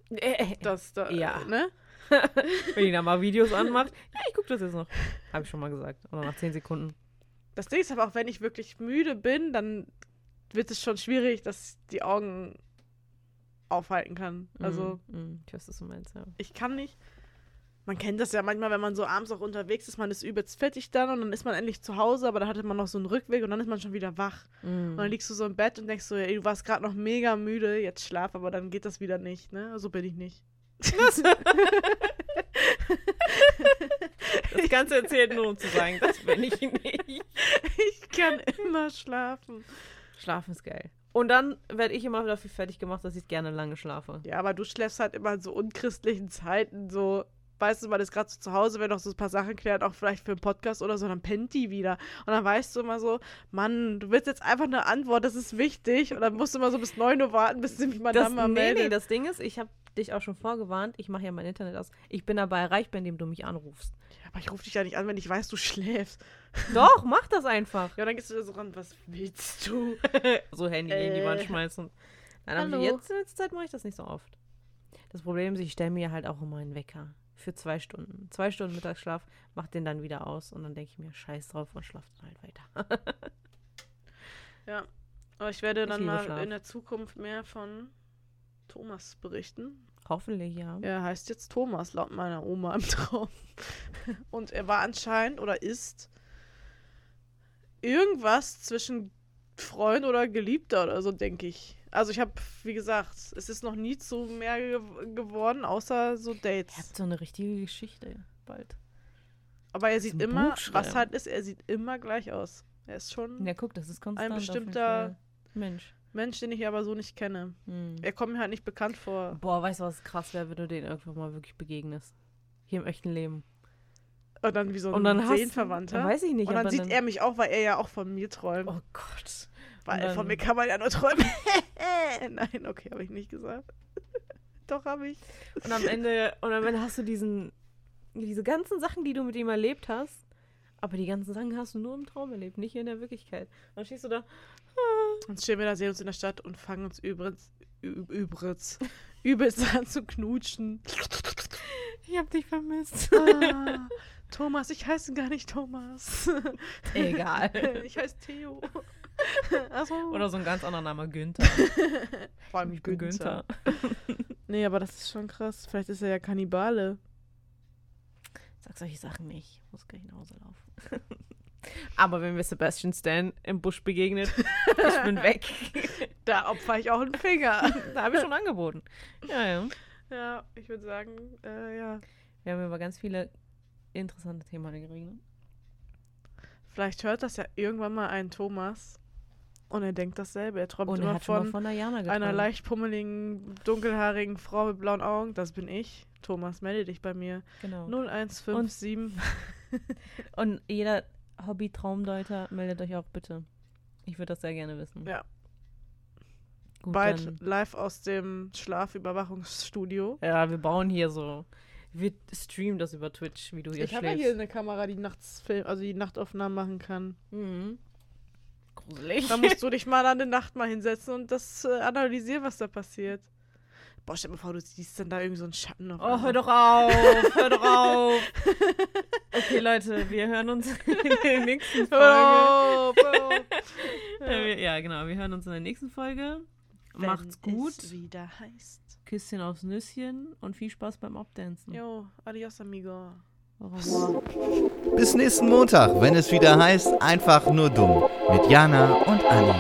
[SPEAKER 2] (laughs) Das, da,
[SPEAKER 1] Ja.
[SPEAKER 2] Ne? (laughs)
[SPEAKER 1] Wenn die da mal Videos anmacht. Ja, ich gucke das jetzt noch. Habe ich schon mal gesagt. Oder nach 10 Sekunden.
[SPEAKER 2] Das Ding ist aber auch, wenn ich wirklich müde bin, dann wird es schon schwierig, dass ich die Augen aufhalten kann. Also,
[SPEAKER 1] Mm, mm, ich weiß, was du meinst, ja.
[SPEAKER 2] ich kann nicht. Man kennt das ja manchmal, wenn man so abends auch unterwegs ist, man ist übelst fettig dann und dann ist man endlich zu Hause, aber dann hatte man noch so einen Rückweg und dann ist man schon wieder wach.
[SPEAKER 1] Mm.
[SPEAKER 2] Und dann liegst du so im Bett und denkst so, ey, du warst gerade noch mega müde, jetzt schlaf, aber dann geht das wieder nicht, ne? So bin ich nicht.
[SPEAKER 1] Das Ganze erzählt nur, um zu sagen, das bin ich nicht.
[SPEAKER 2] Ich kann immer schlafen.
[SPEAKER 1] Schlafen ist geil. Und dann werde ich immer dafür fertig gemacht, dass ich gerne lange schlafe.
[SPEAKER 2] Ja, aber du schläfst halt immer in so unchristlichen Zeiten, so, weißt du, man ist gerade so zu Hause, wenn noch so ein paar Sachen klärt, auch vielleicht für einen Podcast oder so, dann pennt die wieder. Und dann weißt du immer so, Mann, du willst jetzt einfach eine Antwort, das ist wichtig. Und dann musst du immer so bis 9 Uhr warten, bis sich mal
[SPEAKER 1] Das,
[SPEAKER 2] dann mal
[SPEAKER 1] nee,
[SPEAKER 2] meldet.
[SPEAKER 1] nee, das Ding ist, ich habe dich auch schon vorgewarnt, ich mache ja mein Internet aus. Ich bin dabei erreichbar, indem du mich anrufst.
[SPEAKER 2] aber ich rufe dich ja nicht an, wenn ich weiß, du schläfst. (laughs)
[SPEAKER 1] Doch, mach das einfach.
[SPEAKER 2] Ja, dann gehst du da so ran, was willst du? (laughs)
[SPEAKER 1] so Handy gegen die
[SPEAKER 2] Äh.
[SPEAKER 1] Wand schmeißen. Nein, aber jetzt in letzter Zeit mache ich das nicht so oft. Das Problem ist, ich stelle mir halt auch immer einen Wecker für zwei Stunden. Zwei Stunden Mittagsschlaf, mach den dann wieder aus und dann denke ich mir, scheiß drauf und schlaf dann halt weiter. (laughs)
[SPEAKER 2] Ja, aber ich werde
[SPEAKER 1] Ich
[SPEAKER 2] dann mal
[SPEAKER 1] Schlaf.
[SPEAKER 2] in der Zukunft mehr von Thomas berichten.
[SPEAKER 1] Hoffentlich, ja.
[SPEAKER 2] Er heißt jetzt Thomas, laut meiner Oma im Traum. (laughs) Und er war anscheinend oder ist irgendwas zwischen Freund oder Geliebter oder so, denke ich. Also ich habe, wie gesagt, es ist noch nie zu mehr ge geworden, außer so
[SPEAKER 1] Ihr habt
[SPEAKER 2] Dates.
[SPEAKER 1] so eine richtige Geschichte bald.
[SPEAKER 2] Aber er sieht immer, was halt ist, er sieht immer gleich aus. Er ist schon
[SPEAKER 1] Ja, guck, das ist konstant.
[SPEAKER 2] ein bestimmter.
[SPEAKER 1] Mensch.
[SPEAKER 2] Mensch, den ich aber so nicht kenne.
[SPEAKER 1] Hm.
[SPEAKER 2] Er kommt mir halt nicht bekannt vor.
[SPEAKER 1] Boah, weißt du, was krass wäre, wenn du den irgendwann mal wirklich begegnest? Hier im echten Leben.
[SPEAKER 2] Und dann wie so ein
[SPEAKER 1] dann
[SPEAKER 2] Seelenverwandter.
[SPEAKER 1] Weiß ich nicht.
[SPEAKER 2] Und dann sieht er mich auch, weil er ja auch von mir träumt.
[SPEAKER 1] Oh Gott.
[SPEAKER 2] Weil von mir kann man ja nur träumen. (laughs) Nein, okay, habe ich nicht gesagt. (laughs) Doch, habe ich.
[SPEAKER 1] Und am Ende, und am Ende hast du diesen, diese ganzen Sachen, die du mit ihm erlebt hast, aber die ganzen Sachen hast du nur im Traum erlebt, nicht in der Wirklichkeit. Und dann stehst du da,
[SPEAKER 2] Und stehen wir da, sehen uns in der Stadt und fangen uns übrigens, übrigens, (laughs) übelst an zu knutschen.
[SPEAKER 1] ich hab dich vermisst.
[SPEAKER 2] Ah, Thomas, ich heiße gar nicht Thomas.
[SPEAKER 1] Egal.
[SPEAKER 2] Ich heiße Theo. Achso. (laughs)
[SPEAKER 1] Oder so ein ganz anderer Name, Günther. (laughs)
[SPEAKER 2] vor allem
[SPEAKER 1] Ich bin Günther. (laughs)
[SPEAKER 2] Nee, aber das ist schon krass. Vielleicht ist er ja Kannibale.
[SPEAKER 1] Sag solche Sachen nicht. Ich muss gleich nach Hause laufen. Aber wenn wir Sebastian Stan im Busch begegnet, ich bin weg.
[SPEAKER 2] Da opfer ich auch einen Finger.
[SPEAKER 1] da habe ich schon angeboten. Ja, ja.
[SPEAKER 2] ja, ich würde sagen, äh, ja.
[SPEAKER 1] Wir haben über ganz viele interessante Themen geredet.
[SPEAKER 2] Vielleicht hört das ja irgendwann mal ein Thomas und er denkt dasselbe. Er träumt
[SPEAKER 1] Und er
[SPEAKER 2] immer von,
[SPEAKER 1] von
[SPEAKER 2] einer leicht pummeligen, dunkelhaarigen Frau mit blauen Augen. Das bin ich. Thomas, melde dich bei mir.
[SPEAKER 1] Genau.
[SPEAKER 2] 0157. (laughs)
[SPEAKER 1] Und jeder Hobby-Traumdeuter meldet euch auch bitte. Ich würde das sehr gerne wissen.
[SPEAKER 2] Ja.
[SPEAKER 1] Gut,
[SPEAKER 2] Bald
[SPEAKER 1] dann.
[SPEAKER 2] live aus dem Schlafüberwachungsstudio.
[SPEAKER 1] Ja, wir bauen hier so. Wir streamen das über Twitch, wie du hier
[SPEAKER 2] Ich habe ja
[SPEAKER 1] schläfst.
[SPEAKER 2] hier eine Kamera, die nachts Film, also die Nachtaufnahmen machen kann.
[SPEAKER 1] Mhm. Gruselig.
[SPEAKER 2] Da musst du (laughs) dich mal an der Nacht mal hinsetzen und das äh, analysieren, was da passiert. Boah, stell dir mal vor, du siehst dann da irgendwie so einen Schatten noch.
[SPEAKER 1] Oh, hör doch auf, hör doch auf. (laughs) Okay, Leute, wir hören uns in der nächsten Folge.
[SPEAKER 2] Hör auf, hör auf. (laughs)
[SPEAKER 1] Äh, wir- Ja, genau, wir hören uns in der nächsten Folge. Macht's
[SPEAKER 2] Wenn
[SPEAKER 1] gut.
[SPEAKER 2] Es wieder heißt.
[SPEAKER 1] Küsschen aufs Nüsschen und viel Spaß beim Abdancen.
[SPEAKER 2] Jo, adios, amigo.
[SPEAKER 3] Bis nächsten Montag, wenn es wieder heißt, einfach nur dumm. Mit Jana und Anni.